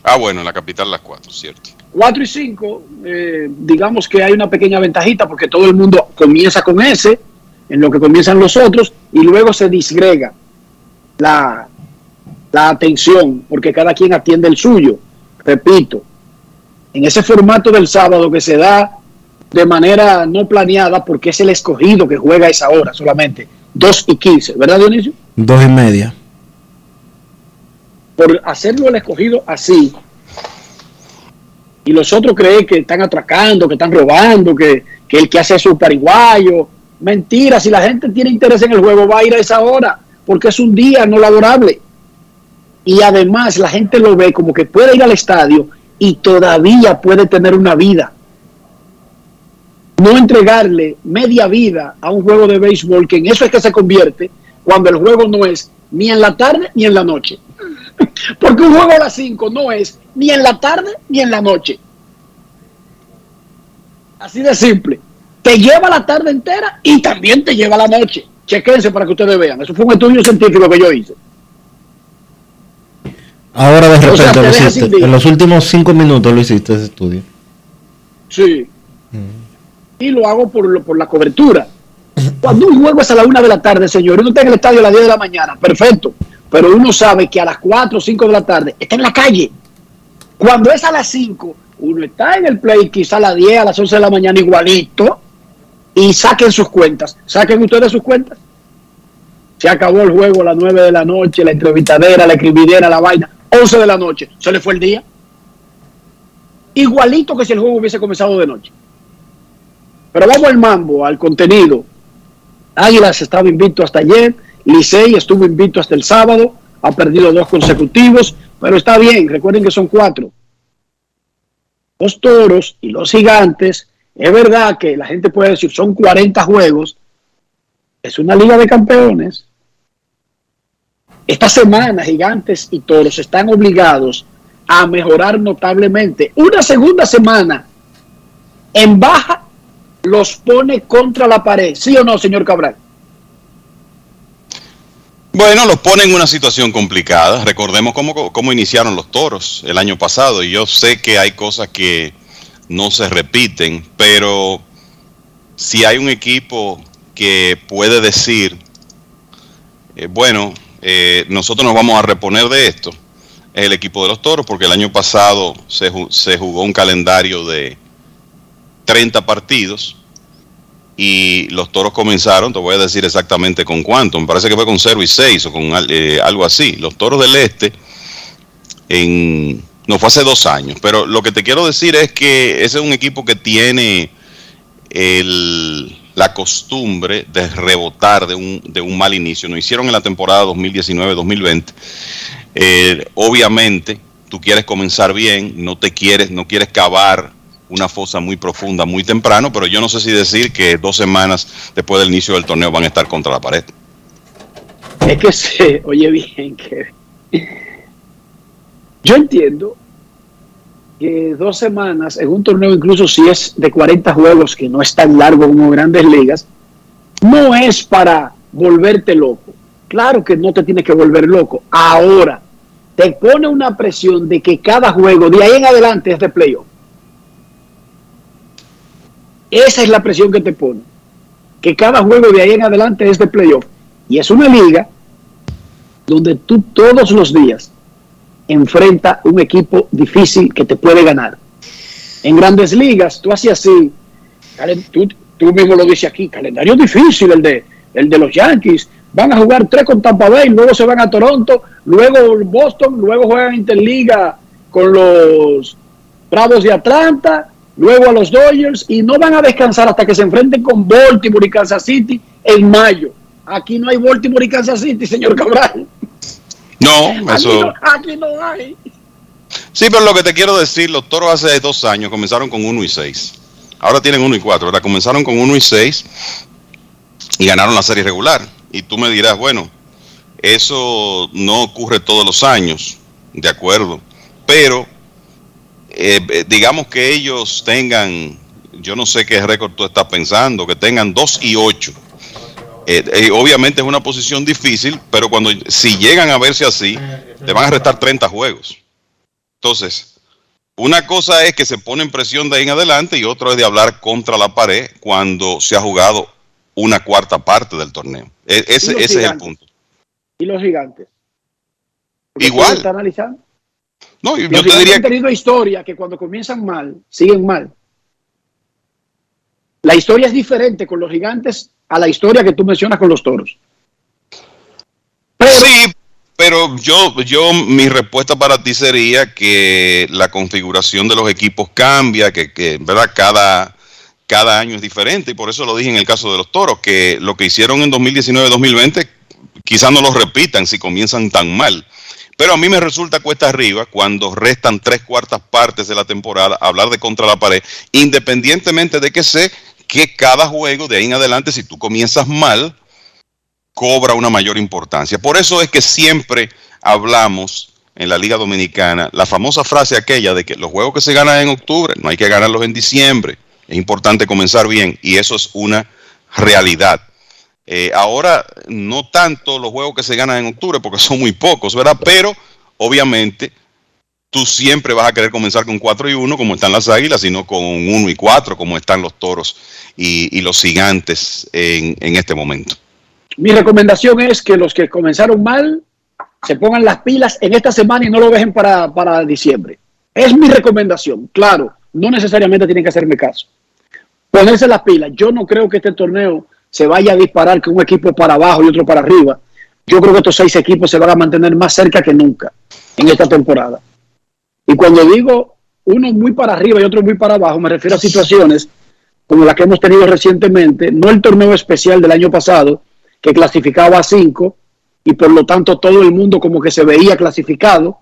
Ah, bueno, en la capital a las 4, cierto. 4 y 5, digamos que hay una pequeña ventajita porque todo el mundo comienza con ese, en lo que comienzan los otros, y luego se disgrega la, la atención, porque cada quien atiende el suyo. Repito, en ese formato del sábado que se da de manera no planeada, porque es el escogido que juega a esa hora solamente, 2 y 15, ¿verdad, Dionisio? Dos y media. por hacerlo el escogido así y los otros creen que están atracando, que están robando, que, que el que hace es un pariguayo. Mentira, si la gente tiene interés en el juego va a ir a esa hora, porque es un día no laborable. Y además la gente lo ve como que puede ir al estadio y todavía puede tener una vida. No entregarle media vida a un juego de béisbol, que en eso es que se convierte cuando el juego no es ni en la tarde ni en la noche. Porque un juego a las 5 no es ni en la tarde ni en la noche. Así de simple. Te lleva la tarde entera y también te lleva la noche. Chequense para que ustedes vean. Eso fue un estudio científico que yo hice. Ahora de O sea, repente te lo hiciste. En los últimos cinco minutos lo hiciste ese estudio. Sí. Y lo hago por, lo- por la cobertura. Cuando un juego es a la una de la tarde, señor, uno está en el estadio a las 10 de la mañana, perfecto. Pero uno sabe que a las 4 o 5 de la tarde está en la calle. Cuando es a las 5, uno está en el play, quizá a las 10, a las 11 de la mañana igualito, y saquen sus cuentas. Saquen ustedes sus cuentas. Se acabó el juego a las 9 de la noche, la entrevistadera, la escribidera, la vaina. 11 de la noche, se le fue el día. Igualito que si el juego hubiese comenzado de noche. Pero vamos al mambo, al contenido. Águilas estaba invicto hasta ayer, Licey estuvo invicto hasta el sábado, ha perdido dos consecutivos, pero está bien, recuerden que son cuatro. Los toros y los gigantes, es verdad que la gente puede decir son 40 juegos, es una liga de campeones. Esta semana gigantes y toros están obligados a mejorar notablemente. Una segunda semana en baja los pone contra la pared, ¿sí o no, señor Cabral? Bueno, los pone en una situación complicada. Recordemos cómo, cómo iniciaron los toros el año pasado y yo sé que hay cosas que no se repiten, pero si hay un equipo que puede decir, eh, bueno, eh, nosotros nos vamos a reponer de esto, es el equipo de los toros, porque el año pasado se, jugó un calendario de 30 partidos y los toros comenzaron, te voy a decir exactamente con cuánto, me parece que fue con 0 y 6 o con eh, algo así. Los toros del este, en, no fue hace dos años, pero lo que te quiero decir es que ese es un equipo que tiene el, la costumbre de rebotar de un, de un mal inicio. Lo hicieron en la temporada 2019-2020. Eh, obviamente, tú quieres comenzar bien, no te quieres, no quieres cavar una fosa muy profunda muy temprano, pero yo no sé si decir que dos semanas después del inicio del torneo van a estar contra la pared. Es que se oye bien que yo entiendo que dos semanas en un torneo, incluso si es de 40 juegos, que no es tan largo como grandes ligas, no es para volverte loco. Claro que no te tienes que volver loco. Ahora, te pone una presión de que cada juego de ahí en adelante es de playoff. Esa es la presión que te pone. Que cada juego de ahí en adelante es de playoff. Y es una liga donde tú todos los días enfrenta un equipo difícil que te puede ganar. En grandes ligas, tú haces así, tú, mismo lo dices aquí, calendario difícil el de, el de los Yankees. Van a jugar tres con Tampa Bay, luego se van a Toronto, luego Boston, luego juegan Interliga con los Bravos de Atlanta, luego a los Dodgers y no van a descansar hasta que se enfrenten con Baltimore y Kansas City en mayo. Aquí no hay Baltimore y Kansas City, señor Cabral. No, eso. no, aquí no hay. Sí, pero lo que te quiero decir, los toros hace dos años comenzaron con 1 y 6. Ahora tienen 1 y 4, ¿verdad? Comenzaron con 1 y 6 y ganaron la serie regular. Y tú me dirás, bueno, eso no ocurre todos los años, de acuerdo. Pero eh, digamos que ellos tengan, yo no sé qué récord tú estás pensando, que tengan 2 y 8. Eh, eh, obviamente es una posición difícil, pero cuando si llegan a verse así, te van a restar 30 juegos. Entonces, una cosa es que se pone en presión de ahí en adelante y otra es de hablar contra la pared cuando se ha jugado una cuarta parte del torneo. E, ese, ese es el punto. ¿Y los gigantes? Igual. ¿Está analizando? No, yo, los te diría han tenido historia que cuando comienzan mal, siguen mal. La historia es diferente con los gigantes a la historia que tú mencionas con los toros. sí, pero yo, yo, mi respuesta para ti sería que la configuración de los equipos cambia, que, que ¿verdad? Cada, cada año es diferente, y por eso lo dije en el caso de los toros, que lo que hicieron en 2019-2020 quizás no lo repitan si comienzan tan mal. Pero a mí me resulta cuesta arriba cuando restan tres cuartas partes de la temporada hablar de contra la pared, independientemente de que sé que cada juego de ahí en adelante, si tú comienzas mal, cobra una mayor importancia. Por eso es que siempre hablamos en la Liga Dominicana la famosa frase aquella de que los juegos que se ganan en octubre no hay que ganarlos en diciembre. Es importante comenzar bien y eso es una realidad. Eh, ahora, no tanto los juegos que se ganan en octubre, porque son muy pocos, ¿verdad? Pero, obviamente, tú siempre vas a querer comenzar con 4 y 1, como están las águilas, sino con 1 y 4, como están los toros y, los gigantes en, en este momento. Mi recomendación es que los que comenzaron mal se pongan las pilas en esta semana y no lo dejen para, para diciembre. Es mi recomendación. Claro, no necesariamente tienen que hacerme caso. Ponerse las pilas. Yo no creo que este torneo se vaya a disparar con un equipo para abajo y otro para arriba. yo creo que estos seis equipos se van a mantener más cerca que nunca en esta temporada. Y cuando digo uno muy para arriba y otro muy para abajo, me refiero a situaciones como la que hemos tenido recientemente, no el torneo especial del año pasado, que clasificaba a cinco y por lo tanto todo el mundo como que se veía clasificado,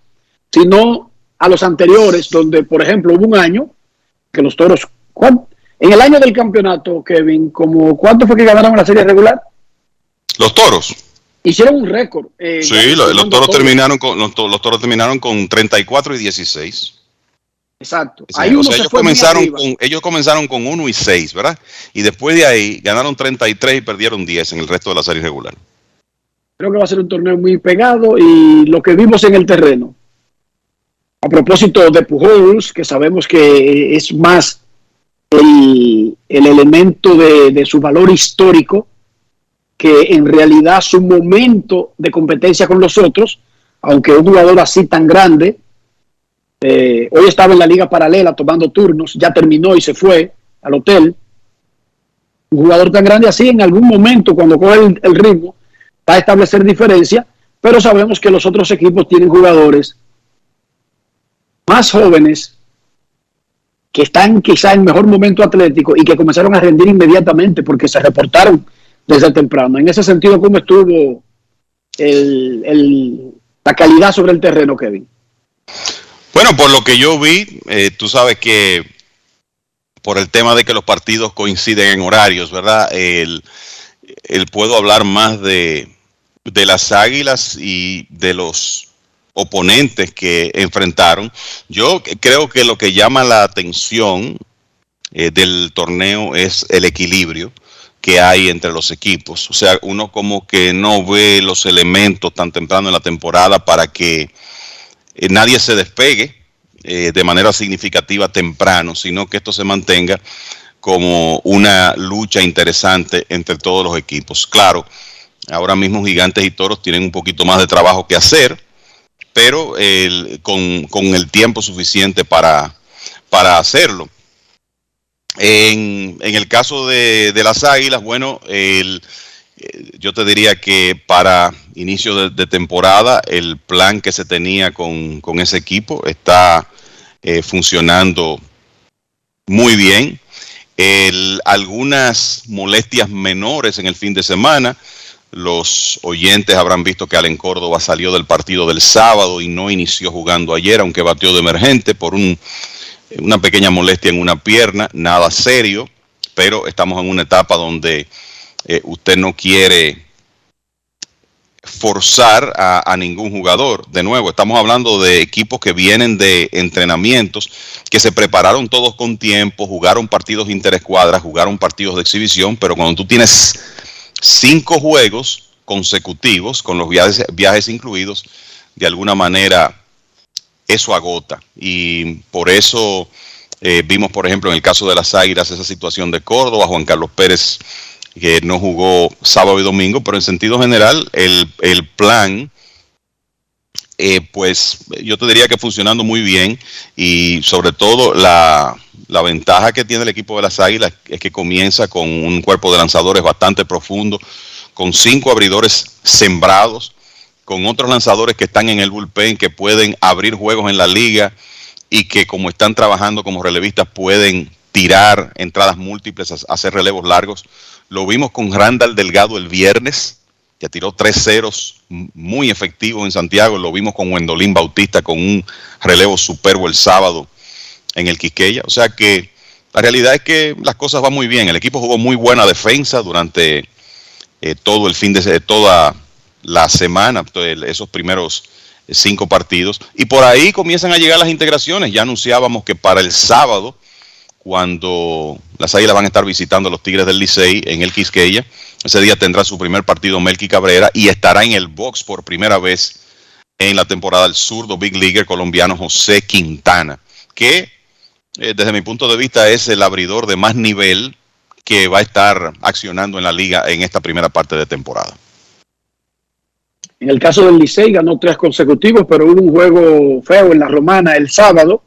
sino a los anteriores, donde por ejemplo hubo un año que los toros, en el año del campeonato, Kevin, como ¿cuánto fue que ganaron la serie regular? Los toros. Hicieron un récord. eh, Sí, los, los toros terminaron con los, los toros terminaron con 34 y 16. Exacto. Sea, Ahí uno sea, se ellos fue comenzaron con ellos comenzaron con 1 y 6, ¿verdad? Y después de ahí ganaron 33 y perdieron 10 en el resto de la serie regular. Creo que va a ser un torneo muy pegado y lo que vimos en el terreno. A propósito de Pujols, que sabemos que es más el, el elemento de, de su valor histórico que en realidad su momento de competencia con los otros, aunque un jugador así tan grande, eh, hoy estaba en la liga paralela tomando turnos, ya terminó y se fue al hotel. Un jugador tan grande así en algún momento cuando coge el, el ritmo va a establecer diferencia, pero sabemos que los otros equipos tienen jugadores más jóvenes que están quizá en mejor momento atlético y que comenzaron a rendir inmediatamente porque se reportaron desde temprano. En ese sentido, ¿cómo estuvo el- el- la calidad sobre el terreno, Kevin? Bueno, por lo que yo vi, eh, tú sabes que por el tema de que los partidos coinciden en horarios, ¿verdad? El, el puedo hablar más de, de las águilas y de los oponentes que enfrentaron. Yo creo que lo que llama la atención eh, del torneo es el equilibrio que hay entre los equipos. O sea, uno como que no ve los elementos tan temprano en la temporada para que eh, nadie se despegue eh, de manera significativa temprano, sino que esto se mantenga como una lucha interesante entre todos los equipos. Claro, ahora mismo Gigantes y Toros tienen un poquito más de trabajo que hacer, pero con, con el tiempo suficiente para, para hacerlo. En, en el caso de, de las Águilas, bueno, el, eh, yo te diría que para inicio de, temporada el plan que se tenía con, con ese equipo está eh, funcionando muy bien. El- algunas molestias menores en el fin de semana. Los oyentes habrán visto que Allen Córdoba salió del partido del sábado y no inició jugando ayer, aunque batió de emergente por un, una pequeña molestia en una pierna, nada serio, pero estamos en una etapa donde eh, usted no quiere forzar a, a ningún jugador. De nuevo, estamos hablando de equipos que vienen de entrenamientos, que se prepararon todos con tiempo, jugaron partidos interescuadras, jugaron partidos de exhibición, pero cuando tú tienes cinco juegos consecutivos, con los viajes, viajes incluidos, de alguna manera eso agota. Y por eso eh, vimos, por ejemplo, en el caso de las Águilas, esa situación de Córdoba, Juan Carlos Pérez, que no jugó sábado y domingo, pero en sentido general, el, el plan, eh, pues yo te diría que funcionando muy bien y sobre todo la, la ventaja que tiene el equipo de las Águilas es que comienza con un cuerpo de lanzadores bastante profundo, con cinco abridores sembrados, con otros lanzadores que están en el bullpen, que pueden abrir juegos en la liga y que como están trabajando como relevistas pueden tirar entradas múltiples, ha- hacer relevos largos. Lo vimos con Randall Delgado el viernes, que tiró tres ceros muy efectivos en Santiago. Lo vimos con Wendolín Bautista con un relevo superbo el sábado en el Quisqueya. O sea que la realidad es que las cosas van muy bien. El equipo jugó muy buena defensa durante eh, todo el fin de toda la semana, esos primeros eh, cinco partidos. Y por ahí comienzan a llegar las integraciones. Ya anunciábamos que para el sábado, cuando las Águilas van a estar visitando a los Tigres del Licey en el Quisqueya, ese día tendrá su primer partido Melky Cabrera y estará en el box por primera vez en la temporada el zurdo Big Leaguer colombiano José Quintana, que eh, desde mi punto de vista es el abridor de más nivel que va a estar accionando en la liga en esta primera parte de temporada. En el caso del Licey ganó tres consecutivos, pero hubo un juego feo en la Romana el sábado.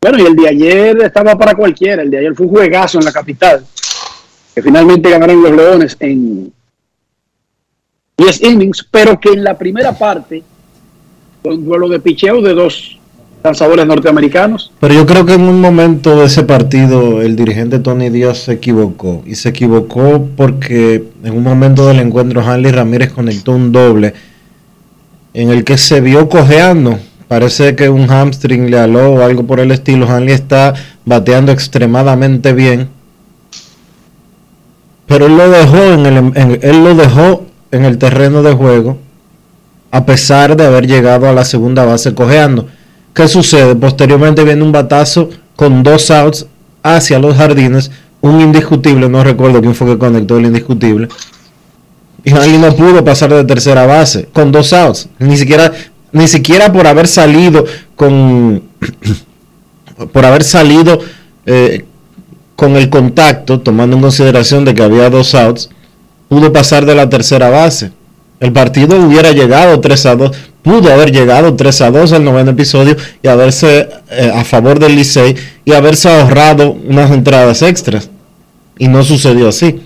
Bueno, y el de ayer estaba para cualquiera. El de ayer fue un juegazo en la capital. Que finalmente ganaron los Leones en 10 innings, pero que en la primera parte, con duelo de picheo de dos lanzadores norteamericanos. Pero yo creo que en un momento de ese partido el dirigente Tony Díaz se equivocó. Y se equivocó porque en un momento del encuentro Hanley Ramírez conectó un doble en el que se vio cojeando. Parece que un hamstring le aló o algo por el estilo. Hanley está bateando extremadamente bien. Pero él lo dejó en el, él lo dejó en el terreno de juego a pesar de haber llegado a la segunda base cojeando. ¿Qué sucede? Posteriormente viene un batazo con dos outs hacia los jardines, un indiscutible, no recuerdo quién fue que conectó el indiscutible. Y Hanley no pudo pasar de tercera base con dos outs, ni siquiera ni siquiera por haber salido con por haber salido eh, con el contacto, tomando en consideración de que había dos outs, pudo pasar de la tercera base. El partido hubiera llegado 3 a 2, pudo haber llegado 3 a 2 al noveno episodio y haberse eh, a favor del Licey y haberse ahorrado unas entradas extras. Y no sucedió así.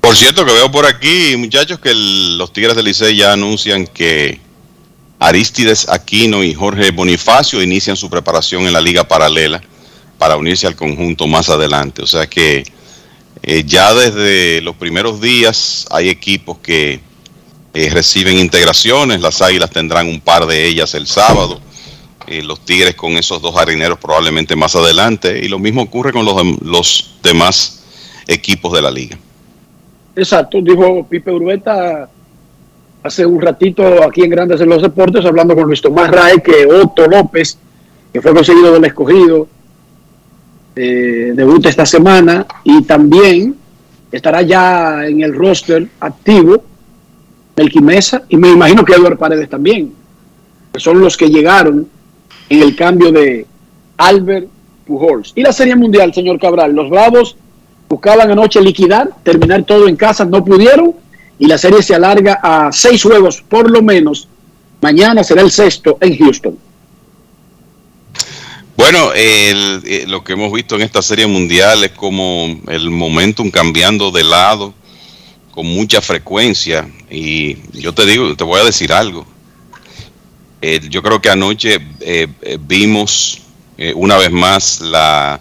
Por cierto, que veo por aquí, muchachos, que los Tigres del Licey ya anuncian que Aristides Aquino y Jorge Bonifacio inician su preparación en la liga paralela para unirse al conjunto más adelante. O sea que eh, ya desde los primeros días hay equipos que eh, reciben integraciones. Las Águilas tendrán un par de ellas el sábado. Eh, los Tigres con esos dos jardines probablemente más adelante. Y lo mismo ocurre con los demás equipos de la liga. Exacto, dijo Pipe Urbeta hace un ratito aquí en Grandes en los Deportes, hablando con Luis Tomás Rae, que Otto López, que fue conseguido del escogido, eh, debuta esta semana y también estará ya en el roster activo Melqui Mesa y me imagino que Eduardo Paredes también, que son los que llegaron en el cambio de Albert Pujols. Y la Serie Mundial, señor Cabral, los Bravos buscaban anoche liquidar, terminar todo en casa, no pudieron y la serie se alarga a seis juegos por lo menos. Mañana será el sexto en Houston. Bueno, el- eh, lo que hemos visto en esta serie mundial es como el momentum cambiando de lado con mucha frecuencia. Y yo te digo, te voy a decir algo. Eh, yo creo que anoche eh, eh, vimos una vez más la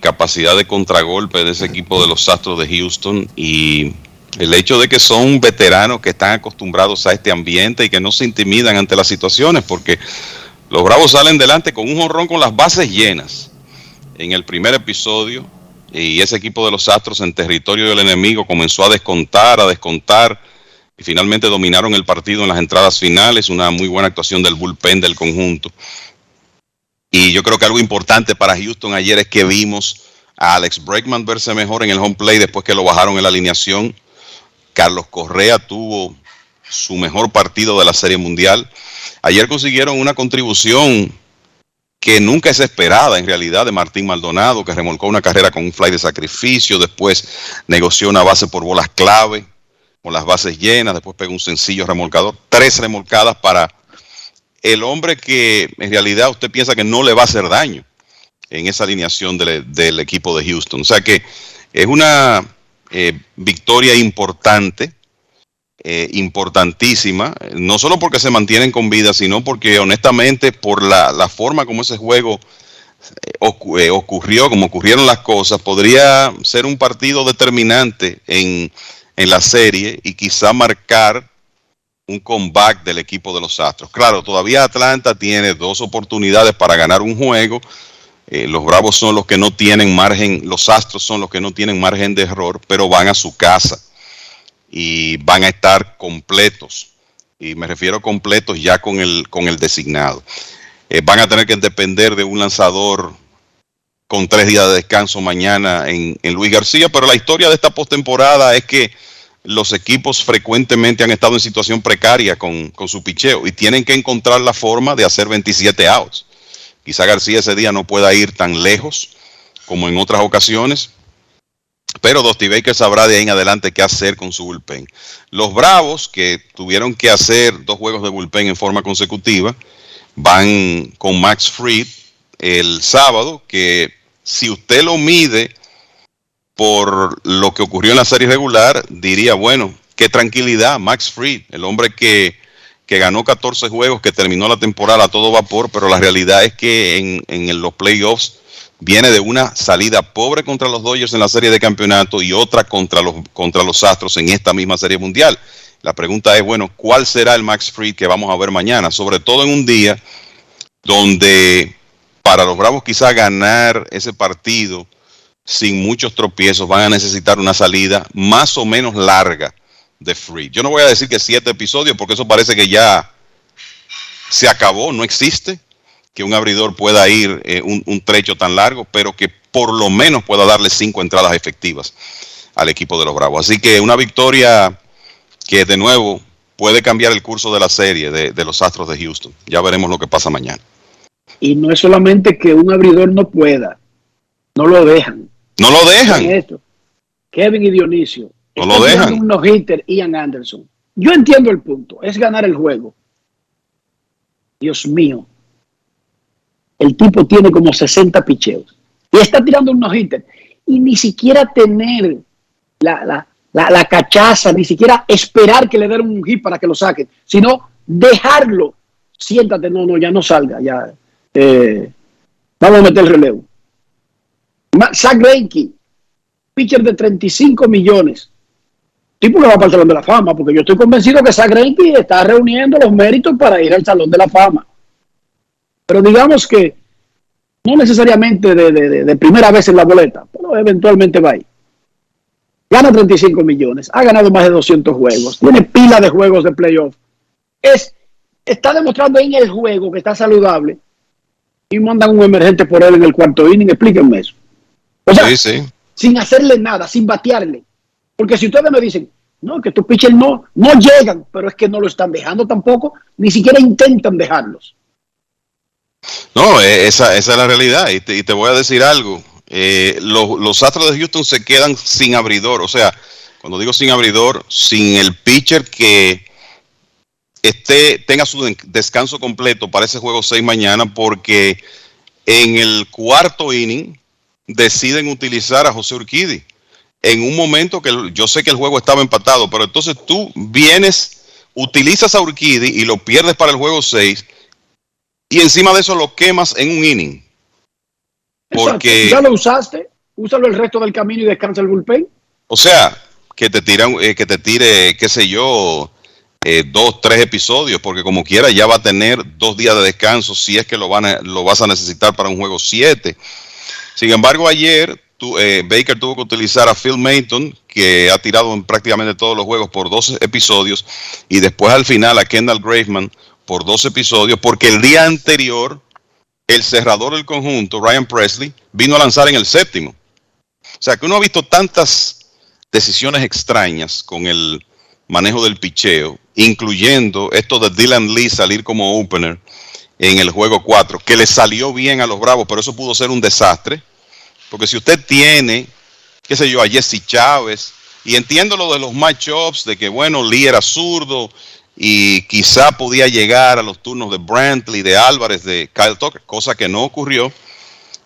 capacidad de contragolpe de ese equipo de los Astros de Houston y el hecho de que son veteranos que están acostumbrados a este ambiente y que no se intimidan ante las situaciones, porque los Bravos salen delante con un jonrón con las bases llenas en el primer episodio y ese equipo de los Astros en territorio del enemigo comenzó a descontar, a descontar y finalmente dominaron el partido en las entradas finales, una muy buena actuación del bullpen del conjunto. Y yo creo que algo importante para Houston ayer es que vimos a Alex Bregman verse mejor en el home play después que lo bajaron en la alineación. Carlos Correa tuvo su mejor partido de la Serie Mundial. Ayer consiguieron una contribución que nunca es esperada en realidad de Martín Maldonado, que remolcó una carrera con un fly de sacrificio, después negoció una base por bolas clave, con las bases llenas, después pegó un sencillo remolcador, tres remolcadas para el hombre que en realidad usted piensa que no le va a hacer daño en esa alineación del, equipo de Houston. O sea que es una eh, victoria importante, eh, importantísima, no solo porque se mantienen con vida, sino porque honestamente por la, la forma como ese juego eh, eh, ocurrió, como ocurrieron las cosas, podría ser un partido determinante en, en la serie y quizá marcar un comeback del equipo de los Astros. Claro, todavía Atlanta tiene dos oportunidades para ganar un juego. Los Bravos son los que no tienen margen, los Astros son los que no tienen margen de error, pero van a su casa y van a estar completos. Y me refiero a completos ya con el, con el designado. Eh, van a tener que depender de un lanzador con tres días de descanso mañana en, en Luis García, pero la historia de esta postemporada es que los equipos frecuentemente han estado en situación precaria con, con su picheo y tienen que encontrar la forma de hacer 27 outs. Quizá García ese día no pueda ir tan lejos como en otras ocasiones, pero Dusty Baker sabrá de ahí en adelante qué hacer con su bullpen. Los Bravos, que tuvieron que hacer dos juegos de bullpen en forma consecutiva, van con Max Fried el sábado, que si usted lo mide por lo que ocurrió en la serie regular, diría, bueno, qué tranquilidad, Max Fried, el hombre que, que ganó 14 juegos, que terminó la temporada a todo vapor, pero la realidad es que en, en los playoffs viene de una salida pobre contra los Dodgers en la serie de campeonato y otra contra los, contra los Astros en esta misma serie mundial. La pregunta es, bueno, ¿cuál será el Max Fried que vamos a ver mañana? Sobre todo en un día donde para los Bravos quizá ganar ese partido sin muchos tropiezos van a necesitar una salida más o menos larga de Free. Yo no voy a decir que siete episodios porque eso parece que ya se acabó, no existe que un abridor pueda ir eh, un, un, trecho tan largo, pero que por lo menos pueda darle cinco entradas efectivas al equipo de los Bravos. Así que una victoria que de nuevo puede cambiar el curso de la serie de, de los Astros de Houston. Ya veremos lo que pasa mañana. Y no es solamente que un abridor no pueda, no lo dejan. No lo dejan. Esto. Kevin y Dionisio. No lo dejan. Un no-hitter, Ian Anderson. Yo entiendo el punto, es ganar el juego. Dios mío. El tipo tiene como 60 picheos. Y está tirando un no-hitter. Y ni siquiera tener la, la, la, cachaza, ni siquiera esperar que le den un hit para que lo saquen, sino dejarlo. Siéntate, no, no, ya no salga, ya. Eh, vamos a meter el relevo. Zach Greinke, pitcher de 35 millones. Tipo que va para el Salón de la Fama, porque yo estoy convencido que Zach está reuniendo los méritos para ir al Salón de la Fama. Pero digamos que no necesariamente de, de, de primera vez en la boleta, pero eventualmente va ahí. Gana 35 millones, ha ganado más de 200 juegos, tiene pila de juegos de playoff. Es, está demostrando en el juego que está saludable y mandan un emergente por él en el cuarto inning, explíquenme eso. O sea, sí, sí. sin hacerle nada, sin batearle. Porque si ustedes me dicen, no, que tus pitchers no, no llegan, pero es que no lo están dejando tampoco, ni siquiera intentan dejarlos. No, esa, esa es la realidad. Y te, voy a decir algo. Eh, los, los Astros de Houston se quedan sin abridor. O sea, cuando digo sin abridor, sin el pitcher que esté, tenga su descanso completo para ese juego 6 mañana, porque en el cuarto inning deciden utilizar a José Urquidi en un momento que yo sé que el juego estaba empatado, pero entonces tú vienes, utilizas a Urquidi y lo pierdes para el juego 6 y encima de eso lo quemas en un inning. Porque ya lo usaste, úsalo el resto del camino y descansa el bullpen. O sea, que te tiran, eh, que te tire, qué sé yo, eh, dos, tres episodios, porque como quiera ya va a tener dos días de descanso si es que lo, van a, lo vas a necesitar para un juego 7. Sin embargo, ayer tu, eh, Baker tuvo que utilizar a Phil Mayton, que ha tirado en prácticamente todos los juegos por dos episodios, y después al final a Kendall Graveman por dos episodios, porque el día anterior el cerrador del conjunto, Ryan Presley, vino a lanzar en el séptimo. O sea que uno ha visto tantas decisiones extrañas con el manejo del picheo, incluyendo esto de Dylan Lee salir como opener en el juego 4, que le salió bien a los Bravos, pero eso pudo ser un desastre. Porque si usted tiene, qué sé yo, a Jesse Chávez, y entiendo lo de los matchups, de que bueno, Lee era zurdo, y quizá podía llegar a los turnos de Brantley, de Álvarez, de Kyle Tucker, cosa que no ocurrió.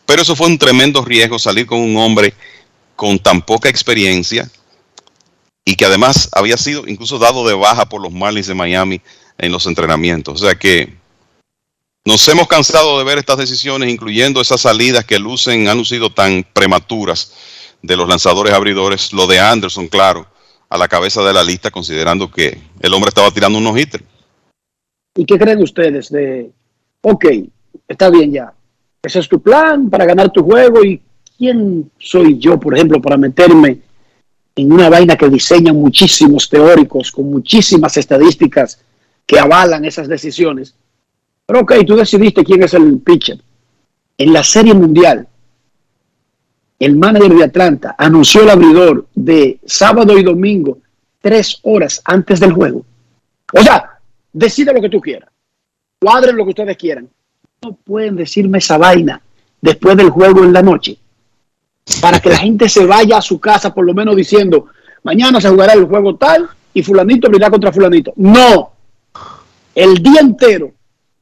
Pero eso fue un tremendo riesgo salir con un hombre con tan poca experiencia y que además había sido incluso dado de baja por los Marlins de Miami en los entrenamientos. O sea que nos hemos cansado de ver estas decisiones, incluyendo esas salidas que lucen, han lucido tan prematuras de los lanzadores abridores. Lo de Anderson, claro, a la cabeza de la lista, considerando que el hombre estaba tirando unos hitters. ¿Y qué creen ustedes de, ok, está bien ya, ese es tu plan para ganar tu juego y quién soy yo, por ejemplo, para meterme en una vaina que diseñan muchísimos teóricos con muchísimas estadísticas que avalan esas decisiones? Pero ok, tú decidiste quién es el pitcher. En la Serie Mundial, el manager de Atlanta anunció el abridor de sábado y domingo tres horas antes del juego. O sea, decide lo que tú quieras. Cuadren lo que ustedes quieran. No pueden decirme esa vaina después del juego en la noche. Para que la gente se vaya a su casa por lo menos diciendo, mañana se jugará el juego tal y fulanito abrirá contra fulanito. No. El día entero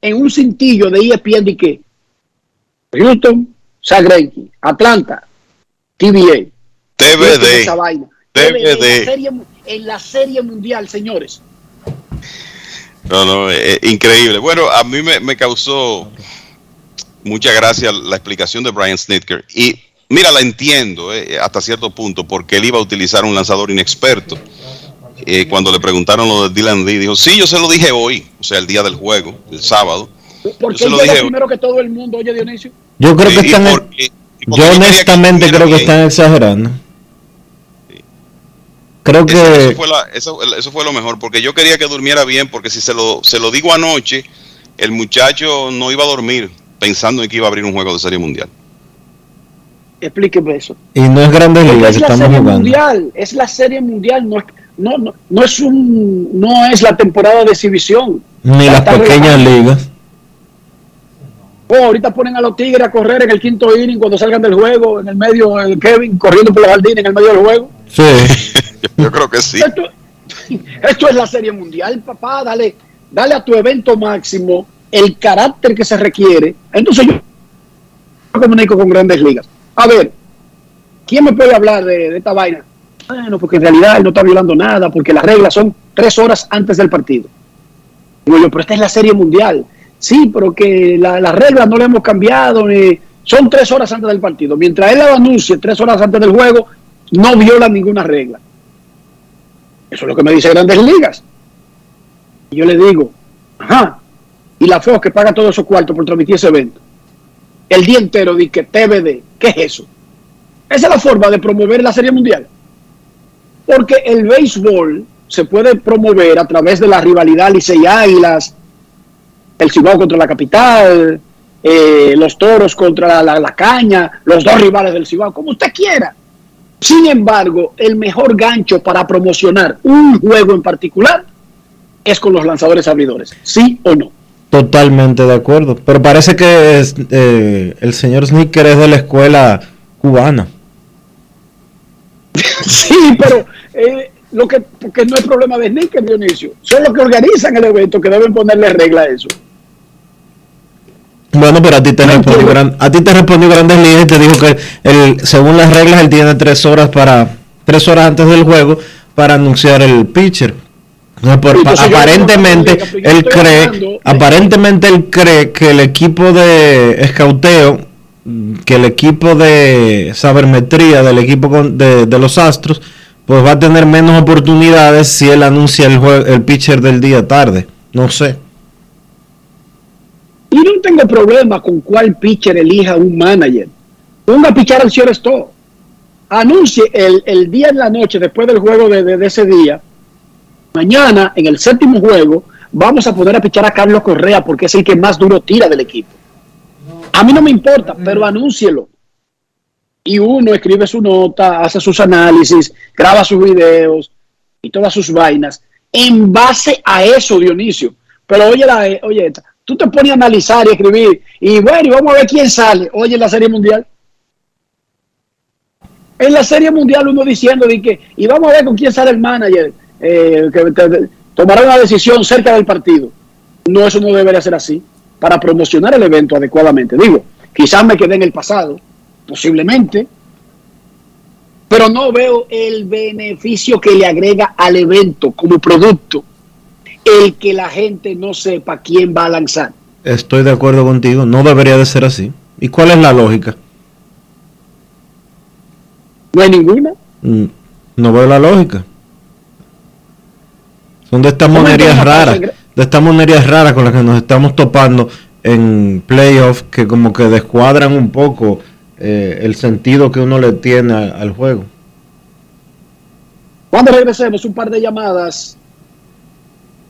en un cintillo de ESPN de que Houston Zach Greinke, Atlanta, TVA. Esa vaina. TBD. En la, serie, en la serie mundial, señores. No, no, eh, increíble. Bueno, a mí me, me causó mucha gracia la explicación de Brian Snitker. Y mira, la entiendo eh, hasta cierto punto, porque él iba a utilizar un lanzador inexperto. Eh, cuando le preguntaron lo de Dylan Lee, dijo, sí, yo se lo dije hoy, o sea, el día del juego, el sábado. Porque Yo se él lo dije- primero que todo el mundo, oye Dionisio. Yo creo que están. porque- porque yo yo quería que honestamente creo que están exagerando. Creo Eso, eso que. fue la- eso- eso fue lo mejor, porque yo quería que durmiera bien, porque si se lo, se lo digo anoche, el muchacho no iba a dormir pensando en que iba a abrir un juego de serie mundial. Explíqueme eso. Y no es Grandes Ligas es que la estamos serie jugando. mundial, es la serie mundial, no es, no, no, no es un, no es la temporada de exhibición. Ni las pequeñas ligas. Oh, ahorita ponen a los Tigres a correr en el quinto inning cuando salgan del juego, en el medio, el Kevin corriendo por la jardín en el medio del juego. Sí. Yo creo que sí. Esto, esto es la serie mundial, papá. Dale, dale a tu evento máximo el carácter que se requiere. Entonces yo me comunico con grandes ligas. A ver, ¿quién me puede hablar de, de esta vaina? Bueno, porque en realidad él no está violando nada, porque las reglas son tres horas antes del partido. Digo yo, pero esta es la serie mundial. Sí, pero que la- las reglas no le hemos cambiado. son tres horas antes del partido. Mientras él lo anuncie tres horas antes del juego, no viola ninguna regla. Eso es lo que me dice Grandes Ligas. Y yo le digo, ajá, y la Fox que paga todos esos cuartos por transmitir ese evento. El día entero que TVD, ¿qué es eso? Esa es la forma de promover la Serie Mundial. Porque el béisbol se puede promover a través de la rivalidad Licey Águilas, el Cibao contra la capital, eh, los toros contra la, la- la caña, los dos rivales del Cibao, como usted quiera. Sin embargo, el mejor gancho para promocionar un juego en particular es con los lanzadores abridores, ¿sí o no? Totalmente de acuerdo. Pero parece que es, eh, el señor Snicker es de la escuela cubana. Sí, pero eh, lo que porque no es problema de Sneaker, Dionisio. Son los que organizan el evento que deben ponerle regla a eso. Bueno, pero a ti te respondió, gran- a ti te respondió Grandes Ligas y te dijo que el, según las reglas él tiene tres horas para tres horas antes del juego para anunciar el pitcher. Por- Entonces, aparentemente yo él cree, hablando aparentemente él cree que el equipo de escauteo, que el equipo de sabermetría del equipo con- de, de los Astros, pues va a tener menos oportunidades si él anuncia el jue- el pitcher del día tarde. No sé. Y no tengo problema con cuál pitcher elija un manager. Ponga a pichar al señor Stowe. Anuncie el, el día en la noche, después del juego de, de- de ese día. Mañana, en el séptimo juego, vamos a poner a pichar a Carlos Correa porque es el que más duro tira del equipo. A mí no me importa, pero anúncielo. Y uno escribe su nota, hace sus análisis, graba sus videos y todas sus vainas en base a eso, Dionisio. Pero oye, la, oye, esta, tú te pones a analizar y escribir y bueno, y vamos a ver quién sale. Oye, en la Serie Mundial. En la Serie Mundial uno diciendo de que, y vamos a ver con quién sale el manager, eh, que tomará una decisión cerca del partido. No, eso no debería ser así. Para promocionar el evento adecuadamente. Digo, quizás me quedé en el pasado, posiblemente, pero no veo el beneficio que le agrega al evento como producto el que la gente no sepa quién va a lanzar. Estoy de acuerdo contigo, no debería de ser así. ¿Y cuál es la lógica? No hay ninguna. Mm, No veo la lógica. Son de estas ¿Cómo monerías raras, de estas monerías raras con las que nos estamos topando en playoffs que como que descuadran un poco eh, el sentido que uno le tiene a- al juego. Cuando regresemos, un par de llamadas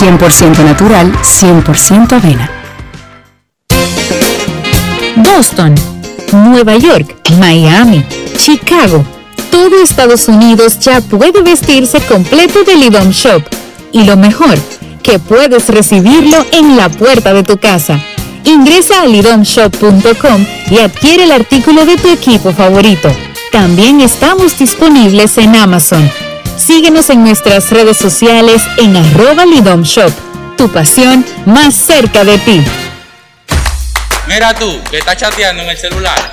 100% natural, 100% avena. Boston, Nueva York, Miami, Chicago. Todo Estados Unidos ya puede vestirse completo del IDOM Shop. Y lo mejor, que puedes recibirlo en la puerta de tu casa. Ingresa a lidomshop.com y adquiere el artículo de tu equipo favorito. También estamos disponibles en Amazon. Síguenos en nuestras redes sociales en arroba lidomshop. Tu pasión más cerca de ti. Mira tú, que estás chateando en el celular.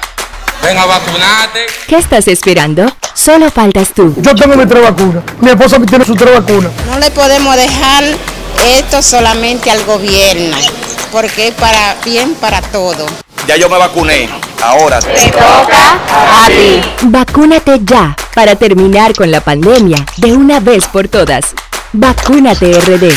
Ven a vacunarte. ¿Qué estás esperando? Solo faltas tú. Yo tengo mi tres vacunas. Mi esposa tiene su tres vacunas. No le podemos dejar esto solamente al gobierno, porque es para bien para todo. Ya yo me vacuné. Ahora te toca a ti. Vacúnate ya para terminar con la pandemia de una vez por todas. Vacúnate RD.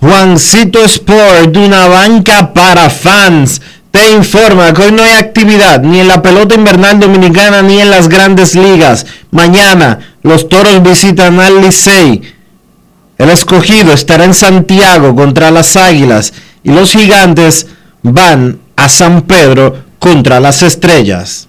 Juancito Sport, una banca para fans, te informa que hoy no hay actividad ni en la pelota invernal dominicana ni en las grandes ligas. Mañana los toros visitan al Licey. El escogido estará en Santiago contra las Águilas y los gigantes van a San Pedro contra las Estrellas.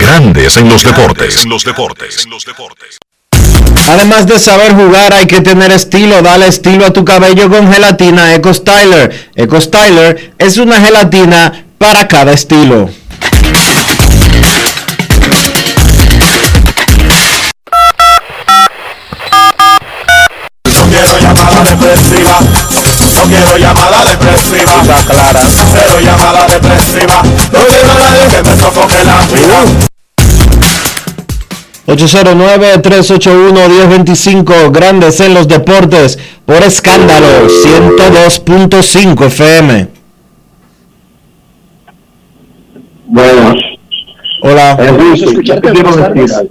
Grandes en los deportes. En los deportes. Además de saber jugar, hay que tener estilo. Dale estilo a tu cabello con gelatina Eco Styler. Eco Styler es una gelatina para cada estilo. No quiero llamada depresiva. No quiero llamada depresiva. clara. Cero llamada depresiva. No quiero a nadie que me sofoque la vida. 809-381-1025, Grandes en los Deportes, por escándalo, 102.5 FM. Bueno, Hola. Enrique, yo te quiero decir.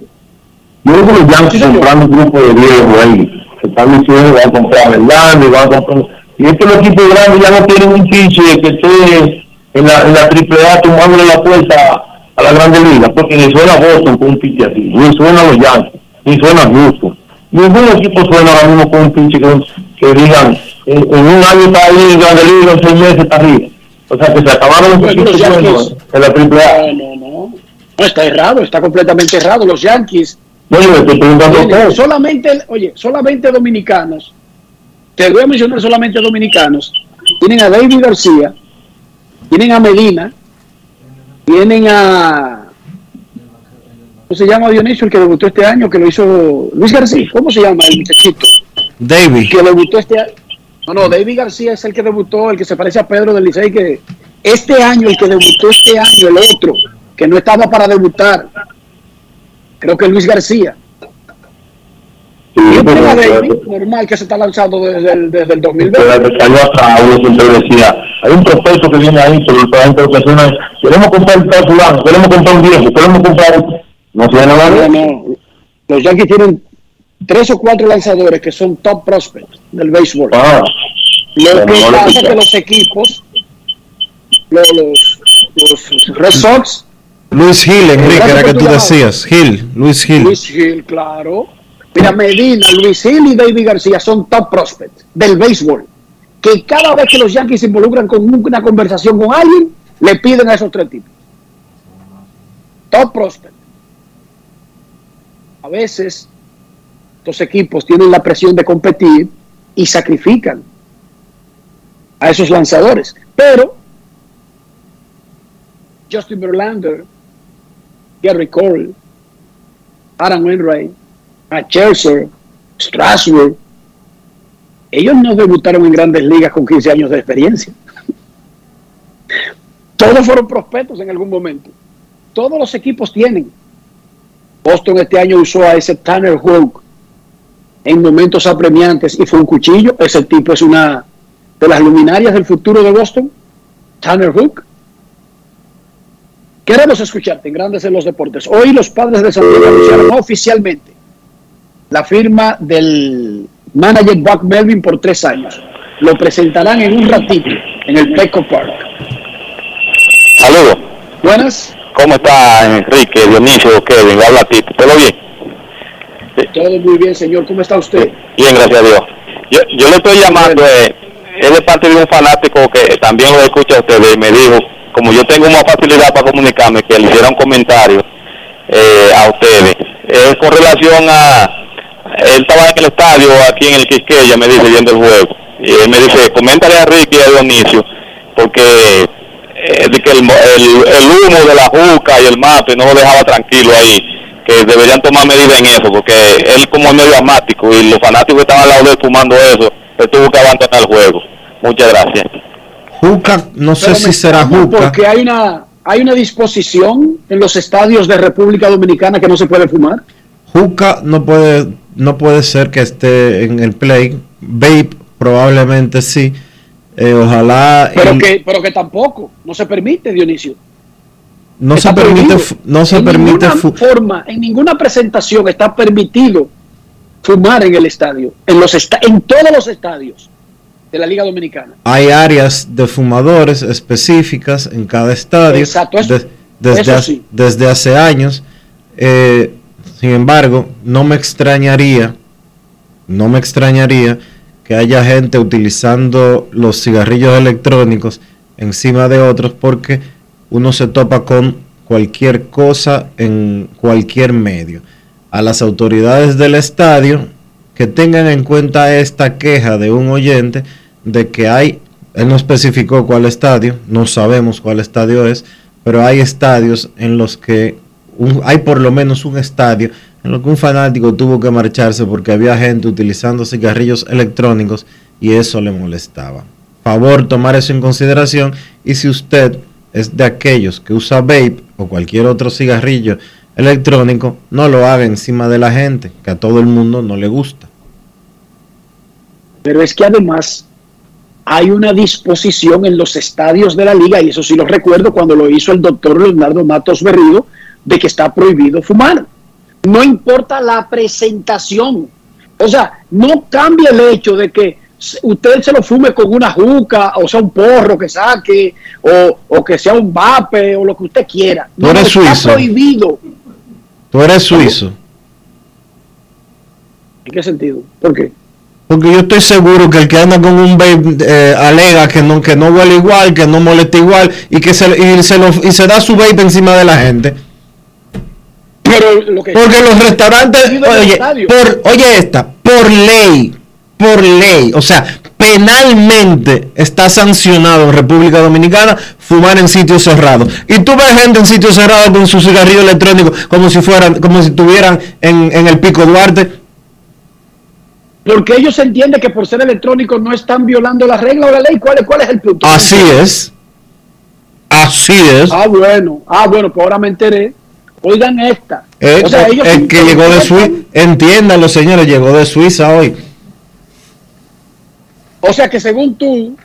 Yo creo que los Yankees comprando un grupo de viejos ahí, que están diciendo que van a comprar a Verlander, van a comprar... Y es que los equipos grandes ya no tienen un pinche que esté en la, en la AAA tomándole la puerta a la Grande Liga, porque ni suena Boston con un pinche así, ni suena los Yankees, ni suena Houston. Ningún equipo suena ahora mismo con un pinche que, que digan, en, en un año está ahí en Grande Liga, en seis meses está arriba. O sea, que se acabaron los equipos buenos en la AAA. No, no, no. No, está errado, está completamente errado. Los Yankees. No, yo estoy preguntando a Oye, solamente, oye, solamente dominicanos. Te voy a mencionar solamente dominicanos. Tienen a David García, tienen a Medina, tienen a. ¿Cómo se llama Dionisio, el que debutó este año, que lo hizo Luis García? ¿Cómo se llama el muchachito? David. Que debutó este año. No, no, David García es el que debutó, el que se parece a Pedro del Licey, que este año, el que debutó este año, el otro, que no estaba para debutar. Creo que Luis García. Y este pero- David, normal que se está lanzando desde el, desde el 2020. Pero que salió hasta uno siempre decía, hay un prospecto que viene ahí, lo que hace es, queremos comprar tal fulano, queremos comprar un viejo, queremos comprar... No se nada No. Los Yankees tienen tres o cuatro lanzadores que son top prospects del béisbol. Ah, Lo que no pasa es que los equipos, los, los, los Red Sox, Luis Gil, Enrique, era que tú decías. Gil, Luis Gil. Luis Gil, claro. Mira, Medina, Luis Gil y David García son top prospects del béisbol. Que cada vez que los Yankees se involucran con una conversación con alguien, le piden a esos tres tipos. Top prospect. A veces, estos equipos tienen la presión de competir y sacrifican a esos lanzadores. Pero, Justin Verlander, Gary Cole, Aaron Wainwright, a Scherzer, Strasburg, ellos no debutaron en grandes ligas con 15 años de experiencia. Todos fueron prospectos en algún momento. Todos los equipos tienen. Boston este año usó a ese Tanner Hook en momentos apremiantes y fue un cuchillo. Ese tipo es una de las luminarias del futuro de Boston. Tanner Hook. Queremos escucharte en Grandes en los Deportes. Hoy los padres de San Diego anunciaron oficialmente la firma del manager Buck Melvin por tres años. Lo presentarán en un ratito en el Petco Park. Saludos. Buenas. ¿Cómo está Enrique, Dionisio, Kevin? Habla Tito. ¿Todo bien? Todo muy bien, señor. ¿Cómo está usted? Bien, gracias a Dios. Yo, yo le estoy llamando, eh, él es parte de un fanático que también lo escucha a ustedes y me dijo, como yo tengo más facilidad para comunicarme, que le hiciera un comentario eh, a ustedes. Es con relación a, él estaba en el estadio aquí en el Quisqueya, me dice, viendo el juego. Y él me dice, coméntale a Ricky y a Dionisio, porque eh, de que el, el- el humo de la juca y el mate no lo dejaba tranquilo ahí, que deberían tomar medidas en eso, porque él como es medio asmático y los fanáticos que estaban al lado de él fumando eso, él tuvo que abandonar el juego. Muchas gracias. Juca, no sé Pero si será Juca. Porque hay una, hay una disposición en los estadios de República Dominicana que no se puede fumar. Juca no puede, no puede ser que esté en el play. Vape probablemente sí. Eh, ojalá Pero el- que, pero que tampoco, no se permite, Dionisio. no se permite, no se en permite ninguna forma, en ninguna presentación está permitido fumar en el estadio, en los esta- en todos los estadios de la Liga Dominicana. hay áreas de fumadores específicas en cada estadio Exacto, eso- de- desde, eso hace, sí. desde hace años. Eh, sin embargo, no me extrañaría, no me extrañaría que haya gente utilizando los cigarrillos electrónicos encima de otros porque uno se topa con cualquier cosa en cualquier medio. A las autoridades del estadio que tengan en cuenta esta queja de un oyente de que hay, él no especificó cuál estadio, no sabemos cuál estadio es, pero hay estadios en los que hay por lo menos un estadio en lo que un fanático tuvo que marcharse porque había gente utilizando cigarrillos electrónicos y eso le molestaba. Favor tomar eso en consideración y si usted es de aquellos que usa vape o cualquier otro cigarrillo electrónico, no lo haga encima de la gente, que a todo el mundo no le gusta. Pero es que además hay una disposición en los estadios de la liga, y eso sí lo recuerdo cuando lo hizo el doctor Leonardo Matos Berrido, de que está prohibido fumar. No importa la presentación. O sea, no cambia el hecho de que usted se lo fume con una juca, o sea, un porro que saque, o, o que sea un vape, o lo que usted quiera. Tú eres está suizo. prohibido. Tú eres suizo. ¿En qué sentido? ¿Por qué? Porque yo estoy seguro que el que anda con un vape eh, alega que no, que no huele igual, que no molesta igual y que se, y se, lo, y se da su vape encima de la gente. Pero lo que Porque los restaurantes, oye, por, oye esta, por ley, por ley, o sea, penalmente está sancionado en República Dominicana fumar en sitios cerrados. Y tú ves gente en sitios cerrados con su cigarrillo electrónico como si fueran, como si estuvieran en, en el Pico Duarte. Porque ellos entienden que por ser electrónicos no están violando la regla o la ley. ¿Cuál es, cuál es el punto? Así es. Así es. Ah, bueno. Ah, bueno, pues ahora me enteré. Oigan esta. Eh, o sea, ellos el que llegó de Suiza, entiéndanlo señores, llegó de Suiza hoy. O sea que según tú,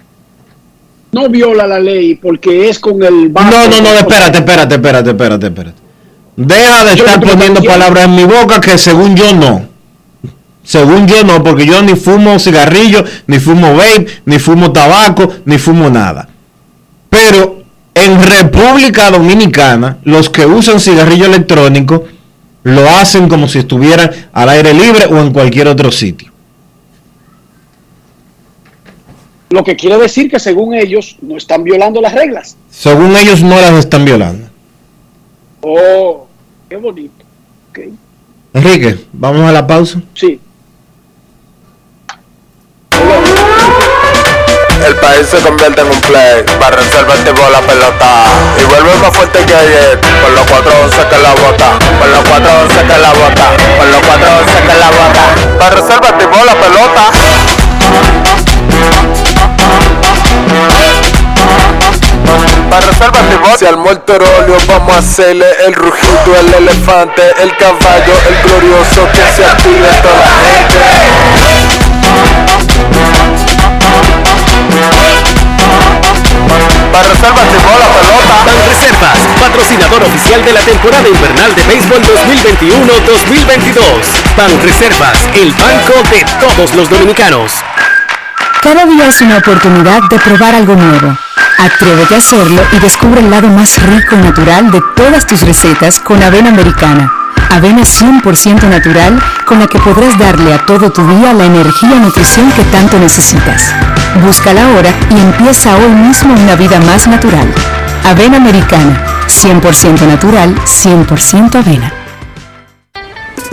no viola la ley porque es con el No, no, no, espérate, espérate, espérate, espérate, espérate. Deja de Yo estar poniendo palabras en mi boca que según yo no. Según yo no, porque yo ni fumo cigarrillo, ni fumo vape, ni fumo tabaco, ni fumo nada. Pero en República Dominicana, los que usan cigarrillo electrónico lo hacen como si estuvieran al aire libre o en cualquier otro sitio. Lo que quiere decir que según ellos no están violando las reglas. Según ellos no las están violando. Oh, qué bonito. Enrique, vamos a la pausa. Sí. El país se convierte en un play, para reservarte por la pelota. Y vuelve más fuerte que ayer, por los 411 que la bota, por los 411 que la bota, por los 411 que la bota. Para reservarte por la pelota. Para reservas de Se armó el torolio, vamos a hacerle el rugido, el elefante, el caballo, el glorioso que se active toda la gente. Reservas de la pelota. Reservas, patrocinador oficial de la temporada invernal de béisbol 2021-2022. Reservas, el banco de todos los dominicanos. Cada día es una oportunidad de probar algo nuevo. Atrévete a hacerlo y descubre el lado más rico y natural de todas tus recetas con avena americana. Avena 100% natural con la que podrás darle a todo tu día la energía y nutrición que tanto necesitas. Búscala ahora y empieza hoy mismo una vida más natural. Avena americana, 100% natural, 100% avena.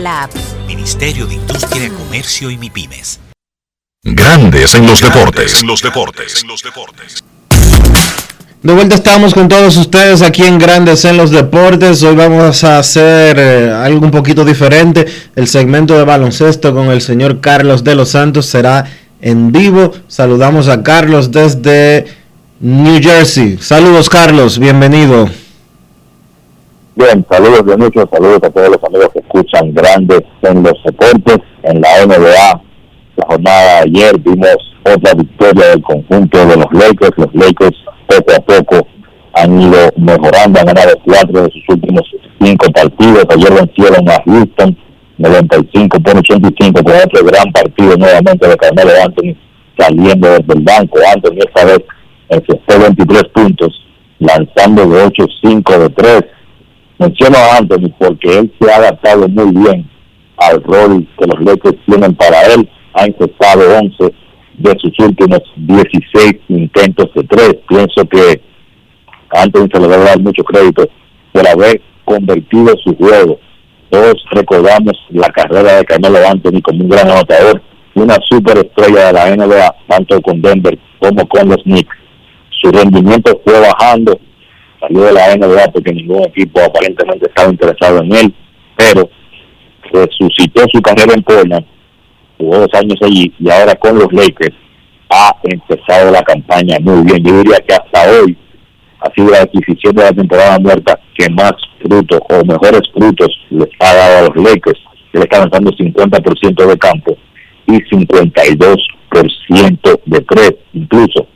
la app. Ministerio de Industria, Comercio y MIPIMES. Grandes en los deportes. En los deportes. En los deportes. De vuelta estamos con todos ustedes aquí en Grandes en los Deportes. Hoy vamos a hacer eh, algo un poquito diferente. El segmento de baloncesto con el señor Carlos de los Santos será en vivo. Saludamos a Carlos desde New Jersey. Saludos Carlos, bienvenido. Bien, saludos de muchos, saludos a todos los amigos que escuchan grandes en los deportes, en la NBA. La jornada de ayer vimos otra victoria del conjunto de los Lakers. Los Lakers poco a poco han ido mejorando, han ganado cuatro de sus últimos cinco partidos. Ayer vencieron a Houston 95 por 85 por otro gran partido nuevamente de Carmelo Anthony saliendo desde el banco. Anthony esta vez encestó 23 puntos, lanzando de 8-5 de 3 Menciono a Anthony porque él se ha adaptado muy bien al rol que los Lakers tienen para él. Ha intentado 11 de sus últimos 16 intentos de tres. Pienso que Anthony se le debe dar mucho crédito por haber convertido su juego. Todos recordamos la carrera de Carmelo Anthony como un gran anotador, una superestrella de la NBA, tanto con Denver como con los Knicks. Su rendimiento fue bajando salió de la NBA porque ningún equipo aparentemente estaba interesado en él, pero resucitó su carrera en Portland, jugó dos años allí y ahora con los Lakers ha empezado la campaña muy bien. Yo diría que hasta hoy ha sido la adquisición de la temporada muerta que más frutos o mejores frutos les ha dado a los Lakers, que le están dando 50% de campo y 52% de tres, incluso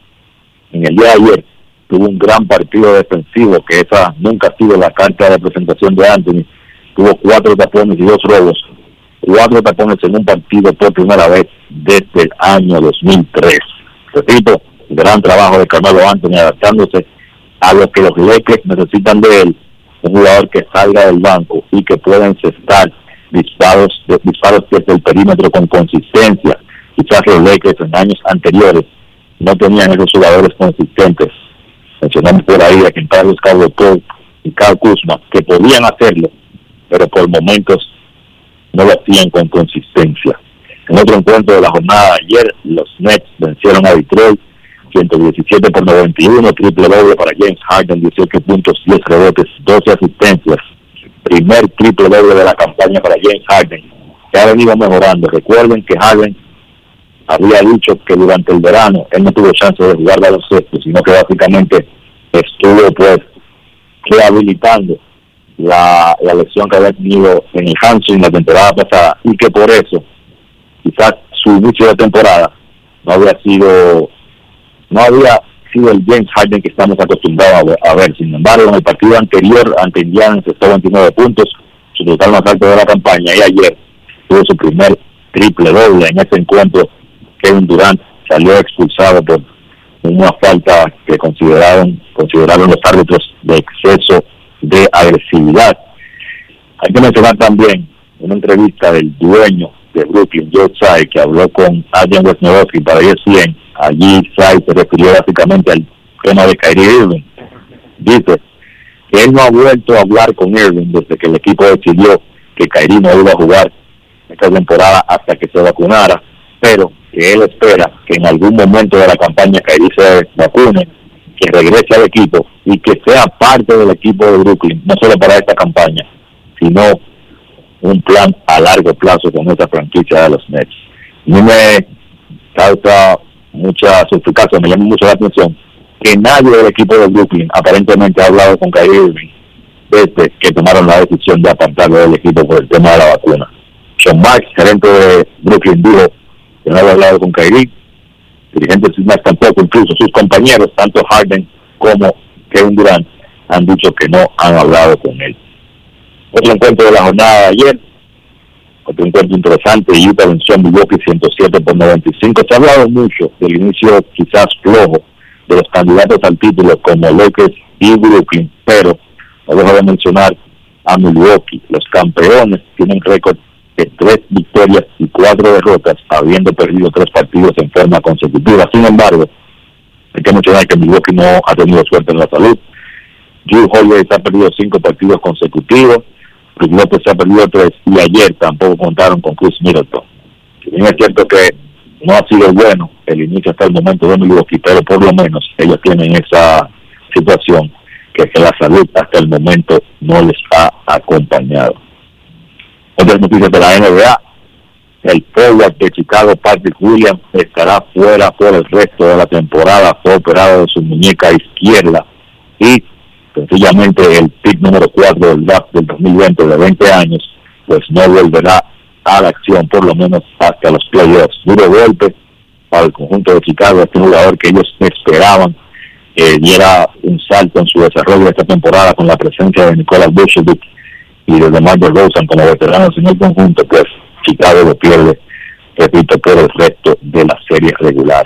en el día de ayer tuvo un gran partido defensivo, que esa nunca ha sido la carta de presentación de Anthony. Tuvo cuatro tapones y dos robos, cuatro tapones en un partido por primera vez desde el año 2003. Repito, gran trabajo de Carmelo Anthony adaptándose a lo que los Lakers necesitan de él, un jugador que salga del banco y que pueda encestar disparos, disparos desde el perímetro con consistencia. Quizás los Lakers en años anteriores no tenían esos jugadores consistentes mencionamos por ahí a quien Carlos Carlos y Carl Kuzma, que podían hacerlo, pero por momentos no lo hacían con consistencia. En otro encuentro de la jornada de ayer, los Nets vencieron a Detroit 117 por 91, triple doble para James Harden, 18 puntos, 10 rebotes, 12 asistencias. Primer triple doble de la campaña para James Harden, que ha venido mejorando. Recuerden que Harden había dicho que durante el verano él no tuvo chance de jugar baloncesto, sino que básicamente estuvo pues rehabilitando la, la lesión que había tenido en el en la temporada pasada y que por eso quizás su inicio de temporada no había sido no había sido el James Harden que estamos acostumbrados a ver. Sin embargo, en el partido anterior ante Indiana se 29 puntos, su total más alto de la campaña y ayer tuvo su primer triple doble en ese encuentro Kevin Durant salió expulsado por una falta que consideraron consideraron los árbitros de exceso de agresividad. Hay que mencionar también una entrevista del dueño de Brooklyn, Joe Tsai, que habló con Adrian Wojnarowski para ESPN, allí Tsai se refirió básicamente al tema de Kyrie Irving. Dice que él no ha vuelto a hablar con Irving desde que el equipo decidió que Kyrie no iba a jugar esta temporada hasta que se vacunara, pero que él espera que en algún momento de la campaña Kyrie se vacune, que regrese al equipo y que sea parte del equipo de Brooklyn, no solo para esta campaña, sino un plan a largo plazo con esta franquicia de los Nets. Mí me causa mucha suspicacia, me llama mucho la atención que nadie del equipo de Brooklyn aparentemente ha hablado con Kyrie Irving desde que tomaron la decisión de apartarlo del equipo por el tema de la vacuna. Sean Marks, gerente de Brooklyn, dijo no había hablado con Kyrie, dirigentes más tampoco, incluso sus compañeros, tanto Harden como Kevin Durant, han dicho que no han hablado con él. Otro encuentro de la jornada de ayer, otro encuentro interesante, Utah venció a Milwaukee 107 por 95. Se ha hablado mucho del inicio quizás flojo de los candidatos al título como Lakers y Brooklyn, pero no dejo de mencionar a Milwaukee. Los campeones tienen récord de tres victorias y cuatro derrotas, habiendo perdido tres partidos en forma consecutiva. Sin embargo, hay que mencionar que Milwaukee no ha tenido suerte en la salud. Drew Holiday ha perdido cinco partidos consecutivos, Chris López ha perdido tres y ayer tampoco contaron con Chris Middleton. Si es cierto que no ha sido bueno el inicio hasta el momento de Milwaukee, pero por lo menos ellos tienen esa situación que la salud hasta el momento no les ha acompañado. Otras noticias de la NBA, el forward de Chicago, Patrick Williams, estará fuera por el resto de la temporada, fue operado de su muñeca izquierda y sencillamente el pick número 4 del draft del 2020 de 20 años, pues no volverá a la acción por lo menos hasta los playoffs. Duro golpe para el conjunto de Chicago, este jugador que ellos esperaban que diera un salto en su desarrollo de esta temporada con la presencia de Nicolás Vucevic y de DeMar DeRozan como veteranos en el conjunto, pues Chicago lo pierde, repito, por el resto de la serie regular.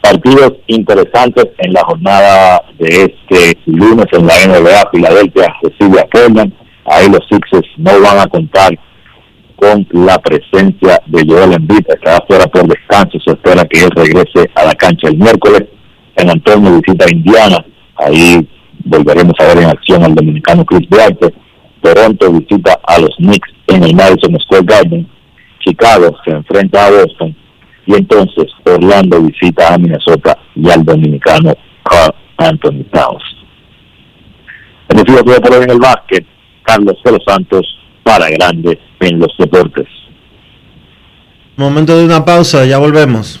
Partidos interesantes en la jornada de este lunes en la NBA, Filadelfia recibe a Portland, ahí los Sixers no van a contar con la presencia de Joel Embiid, estará fuera por descanso, se espera que él regrese a la cancha el miércoles, en Antonio visita Indiana, ahí volveremos a ver en acción al dominicano Chris Duarte, Toronto visita a los Knicks en el Madison Square Garden, Chicago se enfrenta a Boston y entonces Orlando visita a Minnesota y al dominicano Carl Anthony Towns. El que por hoy en el básquet, Carlos de los Santos para Grandes en los Deportes. Momento de una pausa, ya volvemos.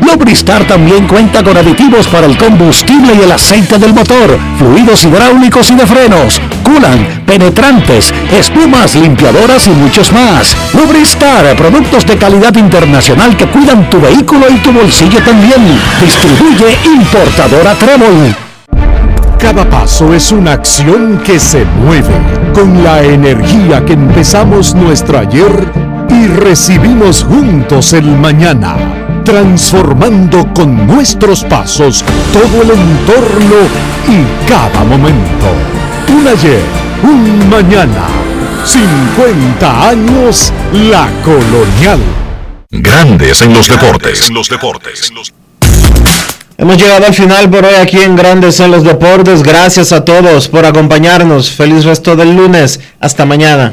Lubristar también cuenta con aditivos para el combustible y el aceite del motor fluidos hidráulicos y de frenos, culan, penetrantes, espumas, limpiadoras y muchos más. Lubristar, productos de calidad internacional que cuidan tu vehículo y tu bolsillo también. Distribuye importadora Trébol. Cada paso es una acción que se mueve con la energía que empezamos nuestro ayer y recibimos juntos el mañana transformando con nuestros pasos todo el entorno y cada momento. Un ayer, un mañana, 50 años la colonial. Grandes en los deportes. En los deportes. Hemos llegado al final por hoy aquí en Grandes en los Deportes. Gracias a todos por acompañarnos. Feliz resto del lunes. Hasta mañana.